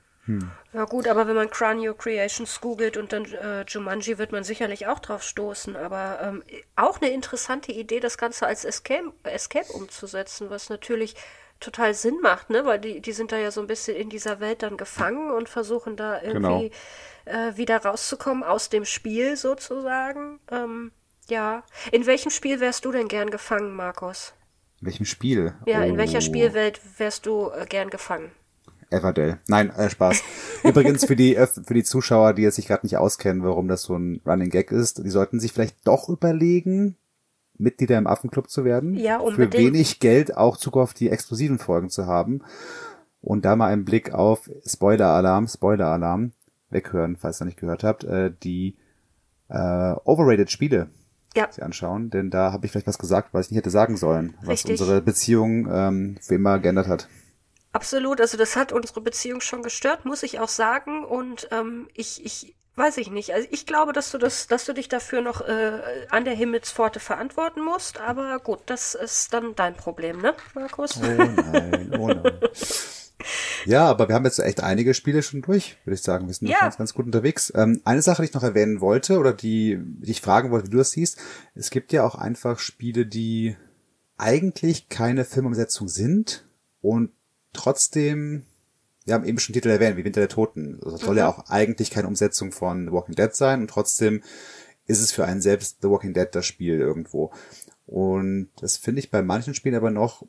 Ja gut, aber wenn man Cranio Creations googelt und dann äh, Jumanji, wird man sicherlich auch drauf stoßen. Aber ähm, auch eine interessante Idee, das Ganze als Escape, Escape umzusetzen, was natürlich total Sinn macht, ne? Weil die, die sind da ja so ein bisschen in dieser Welt dann gefangen und versuchen da irgendwie äh, wieder rauszukommen aus dem Spiel sozusagen. Ähm, ja. In welchem Spiel wärst du denn gern gefangen, Markus? In welchem Spiel? Ja, in welcher Oh. Spielwelt wärst du äh, gern gefangen? Everdell. Nein, äh, Spaß. Übrigens für die Öff- für die Zuschauer, die jetzt sich gerade nicht auskennen, warum das so ein Running Gag ist, die sollten sich vielleicht doch überlegen, Mitglieder im Affenclub zu werden. Ja, Für unbedingt. wenig Geld auch Zugriff auf die exklusiven Folgen zu haben. Und da mal einen Blick auf Spoiler-Alarm, Spoiler-Alarm, weghören, falls ihr nicht gehört habt, äh, die äh, overrated Spiele Ja. sich anschauen, denn da habe ich vielleicht was gesagt, was ich nicht hätte sagen sollen, was Richtig. unsere Beziehung ähm, für immer geändert hat. Absolut, also das hat unsere Beziehung schon gestört, muss ich auch sagen. Und ähm, ich, ich weiß ich nicht. Also ich glaube, dass du das, dass du dich dafür noch äh, an der Himmelspforte verantworten musst. Aber gut, das ist dann dein Problem, ne, Markus? Oh nein, oh nein. Ja, aber wir haben jetzt echt einige Spiele schon durch, würde ich sagen. Wir sind Ja. ganz, ganz gut unterwegs. Ähm, eine Sache, die ich noch erwähnen wollte oder die, die ich fragen wollte, wie du das siehst. Es gibt ja auch einfach Spiele, die eigentlich keine Filmumsetzung sind und trotzdem, wir haben eben schon Titel erwähnt, wie Winter der Toten. Das soll mhm. ja auch eigentlich keine Umsetzung von Walking Dead sein und trotzdem ist es für einen selbst The Walking Dead das Spiel irgendwo. Und das finde ich bei manchen Spielen aber noch,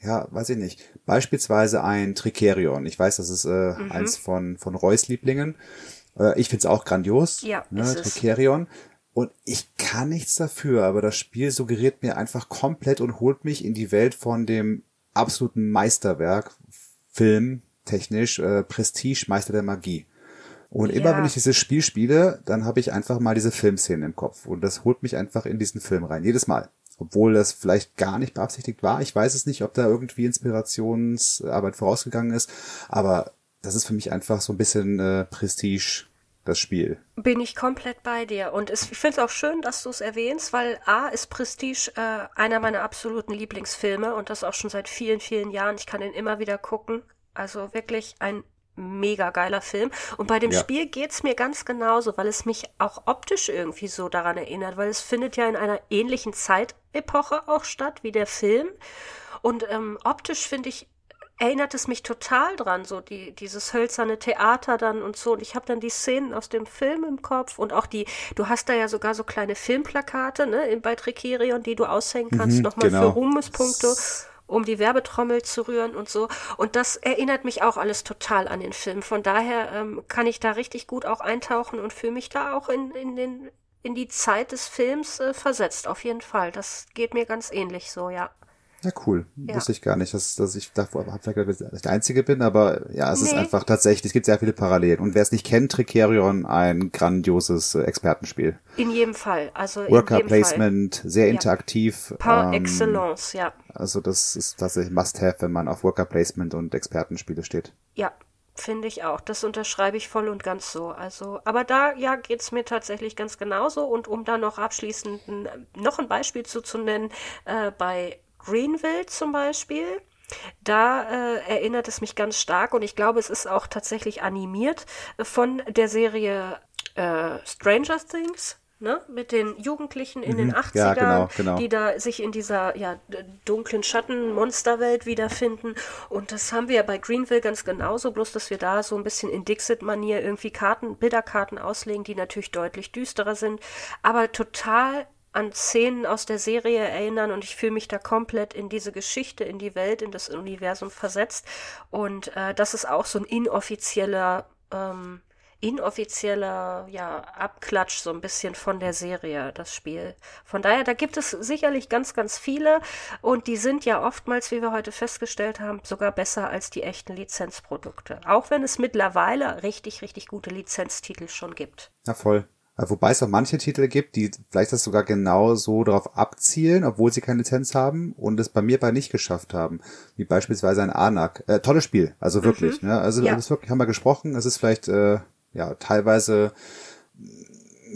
ja, weiß ich nicht. Beispielsweise ein Tricerion. Ich weiß, das ist äh, mhm. eins von, von Reus Lieblingen. Äh, ich finde es auch grandios. Ja, ne, Tricerion. Und ich kann nichts dafür, aber das Spiel suggeriert mir einfach komplett und holt mich in die Welt von dem absoluten Meisterwerk, Film, technisch, äh, Prestige, Meister der Magie. Und ja. immer wenn ich dieses Spiel spiele, dann habe ich einfach mal diese Filmszenen im Kopf. Und das holt mich einfach in diesen Film rein. Jedes Mal. Obwohl das vielleicht gar nicht beabsichtigt war. Ich weiß es nicht, ob da irgendwie Inspirationsarbeit vorausgegangen ist. Aber das ist für mich einfach so ein bisschen äh, Prestige das Spiel. Bin ich komplett bei dir. Und es, ich finde es auch schön, dass du es erwähnst, weil A ist Prestige äh, einer meiner absoluten Lieblingsfilme und das auch schon seit vielen, vielen Jahren. Ich kann ihn immer wieder gucken. Also wirklich ein mega geiler Film. Und bei dem ja. Spiel geht's mir ganz genauso, weil es mich auch optisch irgendwie so daran erinnert, weil es findet ja in einer ähnlichen Zeitepoche auch statt wie der Film. Und ähm, optisch finde ich erinnert es mich total dran, so die, dieses hölzerne Theater dann und so. Und ich habe dann die Szenen aus dem Film im Kopf und auch die, du hast da ja sogar so kleine Filmplakate, ne, bei Trikerion, die du aushängen kannst, mhm, nochmal genau. für Ruhmespunkte, um die Werbetrommel zu rühren und so. Und das erinnert mich auch alles total an den Film. Von daher ähm, kann ich da richtig gut auch eintauchen und fühle mich da auch in, in den in die Zeit des Films äh, versetzt, auf jeden Fall. Das geht mir ganz ähnlich so, ja. Ja, cool. Ja. Wusste ich gar nicht, dass, dass ich davor hab vielleicht dass ich der Einzige bin, aber ja, es nee. ist einfach tatsächlich, es gibt sehr viele Parallelen. Und wer es nicht kennt, Tricerion, ein grandioses äh, Expertenspiel. In jedem Fall. Also Worker Placement, Fall. sehr interaktiv. Ja. Par ähm, excellence, ja. Also das ist tatsächlich Must-Have, wenn man auf Worker Placement und Expertenspiele steht. Ja, Finde ich auch. Das unterschreibe ich voll und ganz so. Also, aber da ja geht's mir tatsächlich ganz genauso. Und um da noch abschließend noch ein Beispiel zu, zu nennen, äh, bei Greenville zum Beispiel. Da äh, erinnert es mich ganz stark und ich glaube, es ist auch tatsächlich animiert von der Serie äh, Stranger Things. Ne, mit den Jugendlichen in mhm. den 80ern, ja, genau, genau. die da sich in dieser ja, dunklen Schatten-Monsterwelt wiederfinden. Und das haben wir ja bei Greenville ganz genauso, bloß dass wir da so ein bisschen in Dixit-Manier irgendwie Karten, Bilderkarten auslegen, die natürlich deutlich düsterer sind, aber total an Szenen aus der Serie erinnern und ich fühle mich da komplett in diese Geschichte, in die Welt, in das Universum versetzt. Und äh, das ist auch so ein inoffizieller, ähm, inoffizieller, ja, Abklatsch so ein bisschen von der Serie, das Spiel. Von daher, da gibt es sicherlich ganz, ganz viele und die sind ja oftmals, wie wir heute festgestellt haben, sogar besser als die echten Lizenzprodukte. Auch wenn es mittlerweile richtig, richtig gute Lizenztitel schon gibt. Ja, voll. Äh, wobei es auch manche Titel gibt, die vielleicht das sogar genau so darauf abzielen, obwohl sie keine Lizenz haben und es bei mir bei nicht geschafft haben. Wie beispielsweise ein Anak. Äh, tolles Spiel, also wirklich. Mhm. Ne? Also ja. das wirklich haben wir gesprochen. Es ist vielleicht äh, ja teilweise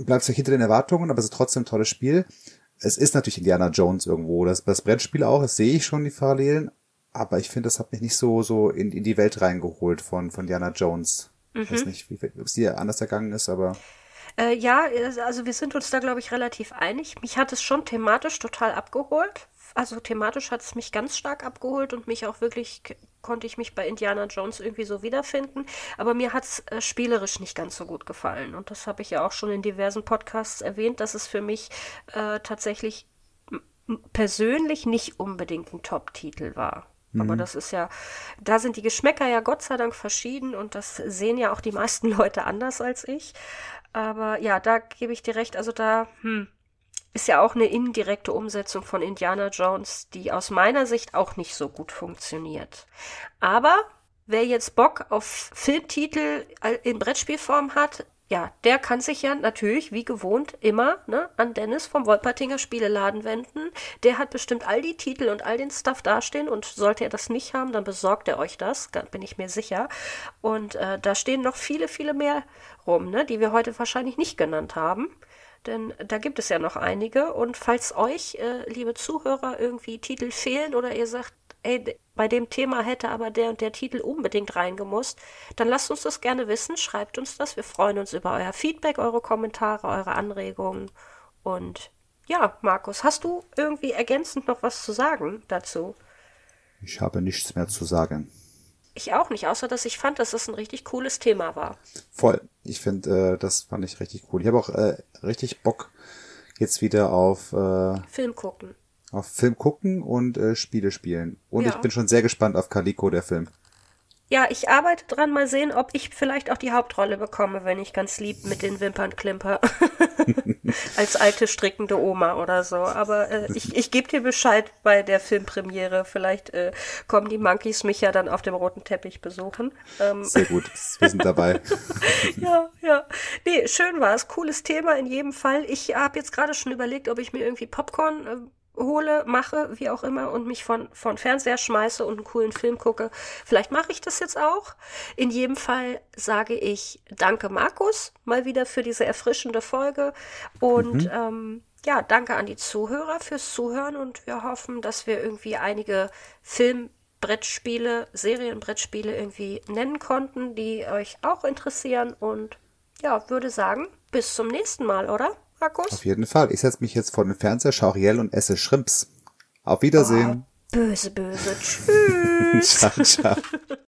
bleibt es hinter den Erwartungen, aber es ist trotzdem ein tolles Spiel. Es ist natürlich Indiana Jones irgendwo. Das, das Brettspiel auch, das sehe ich schon die Parallelen. Aber ich finde, das hat mich nicht so so in, in die Welt reingeholt von von Indiana Jones. Mhm. Ich weiß mhm. nicht, wie es dir anders ergangen ist, aber äh, ja, also wir sind uns da, glaube ich, relativ einig. Mich hat es schon thematisch total abgeholt. Also thematisch hat es mich ganz stark abgeholt und mich auch wirklich konnte ich mich bei Indiana Jones irgendwie so wiederfinden. Aber mir hat es äh, spielerisch nicht ganz so gut gefallen. Und das habe ich ja auch schon in diversen Podcasts erwähnt, dass es für mich äh, tatsächlich persönlich nicht unbedingt ein Top-Titel war. Aber mhm. das ist ja, da sind die Geschmäcker ja Gott sei Dank verschieden und das sehen ja auch die meisten Leute anders als ich. Aber ja, da gebe ich dir recht. Also da hm, ist ja auch eine indirekte Umsetzung von Indiana Jones, die aus meiner Sicht auch nicht so gut funktioniert. Aber wer jetzt Bock auf Filmtitel in Brettspielform hat, ja, der kann sich ja natürlich, wie gewohnt, immer ne, an Dennis vom Wolpertinger Spieleladen wenden. Der hat bestimmt all die Titel und all den Stuff dastehen und sollte er das nicht haben, dann besorgt er euch das, bin ich mir sicher. Und äh, da stehen noch viele, viele mehr rum, ne, die wir heute wahrscheinlich nicht genannt haben. Denn da gibt es ja noch einige. Und falls euch, äh, liebe Zuhörer, irgendwie Titel fehlen oder ihr sagt, ey, bei dem Thema hätte aber der und der Titel unbedingt reingemusst, dann lasst uns das gerne wissen, schreibt uns das. Wir freuen uns über euer Feedback, eure Kommentare, eure Anregungen und ja, Markus, hast du irgendwie ergänzend noch was zu sagen dazu? Ich habe nichts mehr zu sagen. Ich auch nicht, außer dass ich fand, dass das ein richtig cooles Thema war. Voll. Ich finde, äh, das fand ich richtig cool. Ich habe auch äh, richtig Bock jetzt wieder auf äh, Film gucken. Auf Film gucken und äh, Spiele spielen. Und Ja. ich bin schon sehr gespannt auf Calico, der Film. Ja, ich arbeite dran, mal sehen, ob ich vielleicht auch die Hauptrolle bekomme, wenn ich ganz lieb mit den Wimpern klimper. Als alte strickende Oma oder so. Aber äh, ich, ich gebe dir Bescheid bei der Filmpremiere. Vielleicht äh, kommen die Monkeys mich ja dann auf dem roten Teppich besuchen. Ähm, Sehr gut. Wir sind dabei. ja, ja. Nee, schön war es. Cooles Thema in jedem Fall. Ich habe jetzt gerade schon überlegt, ob ich mir irgendwie Popcorn äh, hole, mache, wie auch immer, und mich von, von Fernseher schmeiße und einen coolen Film gucke. Vielleicht mache ich das jetzt auch. In jedem Fall sage ich Danke, Markus, mal wieder für diese erfrischende Folge. Und ähm, ja, danke an die Zuhörer fürs Zuhören und wir hoffen, dass wir irgendwie einige Filmbrettspiele, Serienbrettspiele irgendwie nennen konnten, die euch auch interessieren. Und ja, würde sagen, bis zum nächsten Mal, oder, Markus? Auf jeden Fall. Ich setze mich jetzt vor den Fernseher, schaue Riel und esse Shrimps. Auf Wiedersehen. Böse, böse. Tschüss. Ciao, ciao.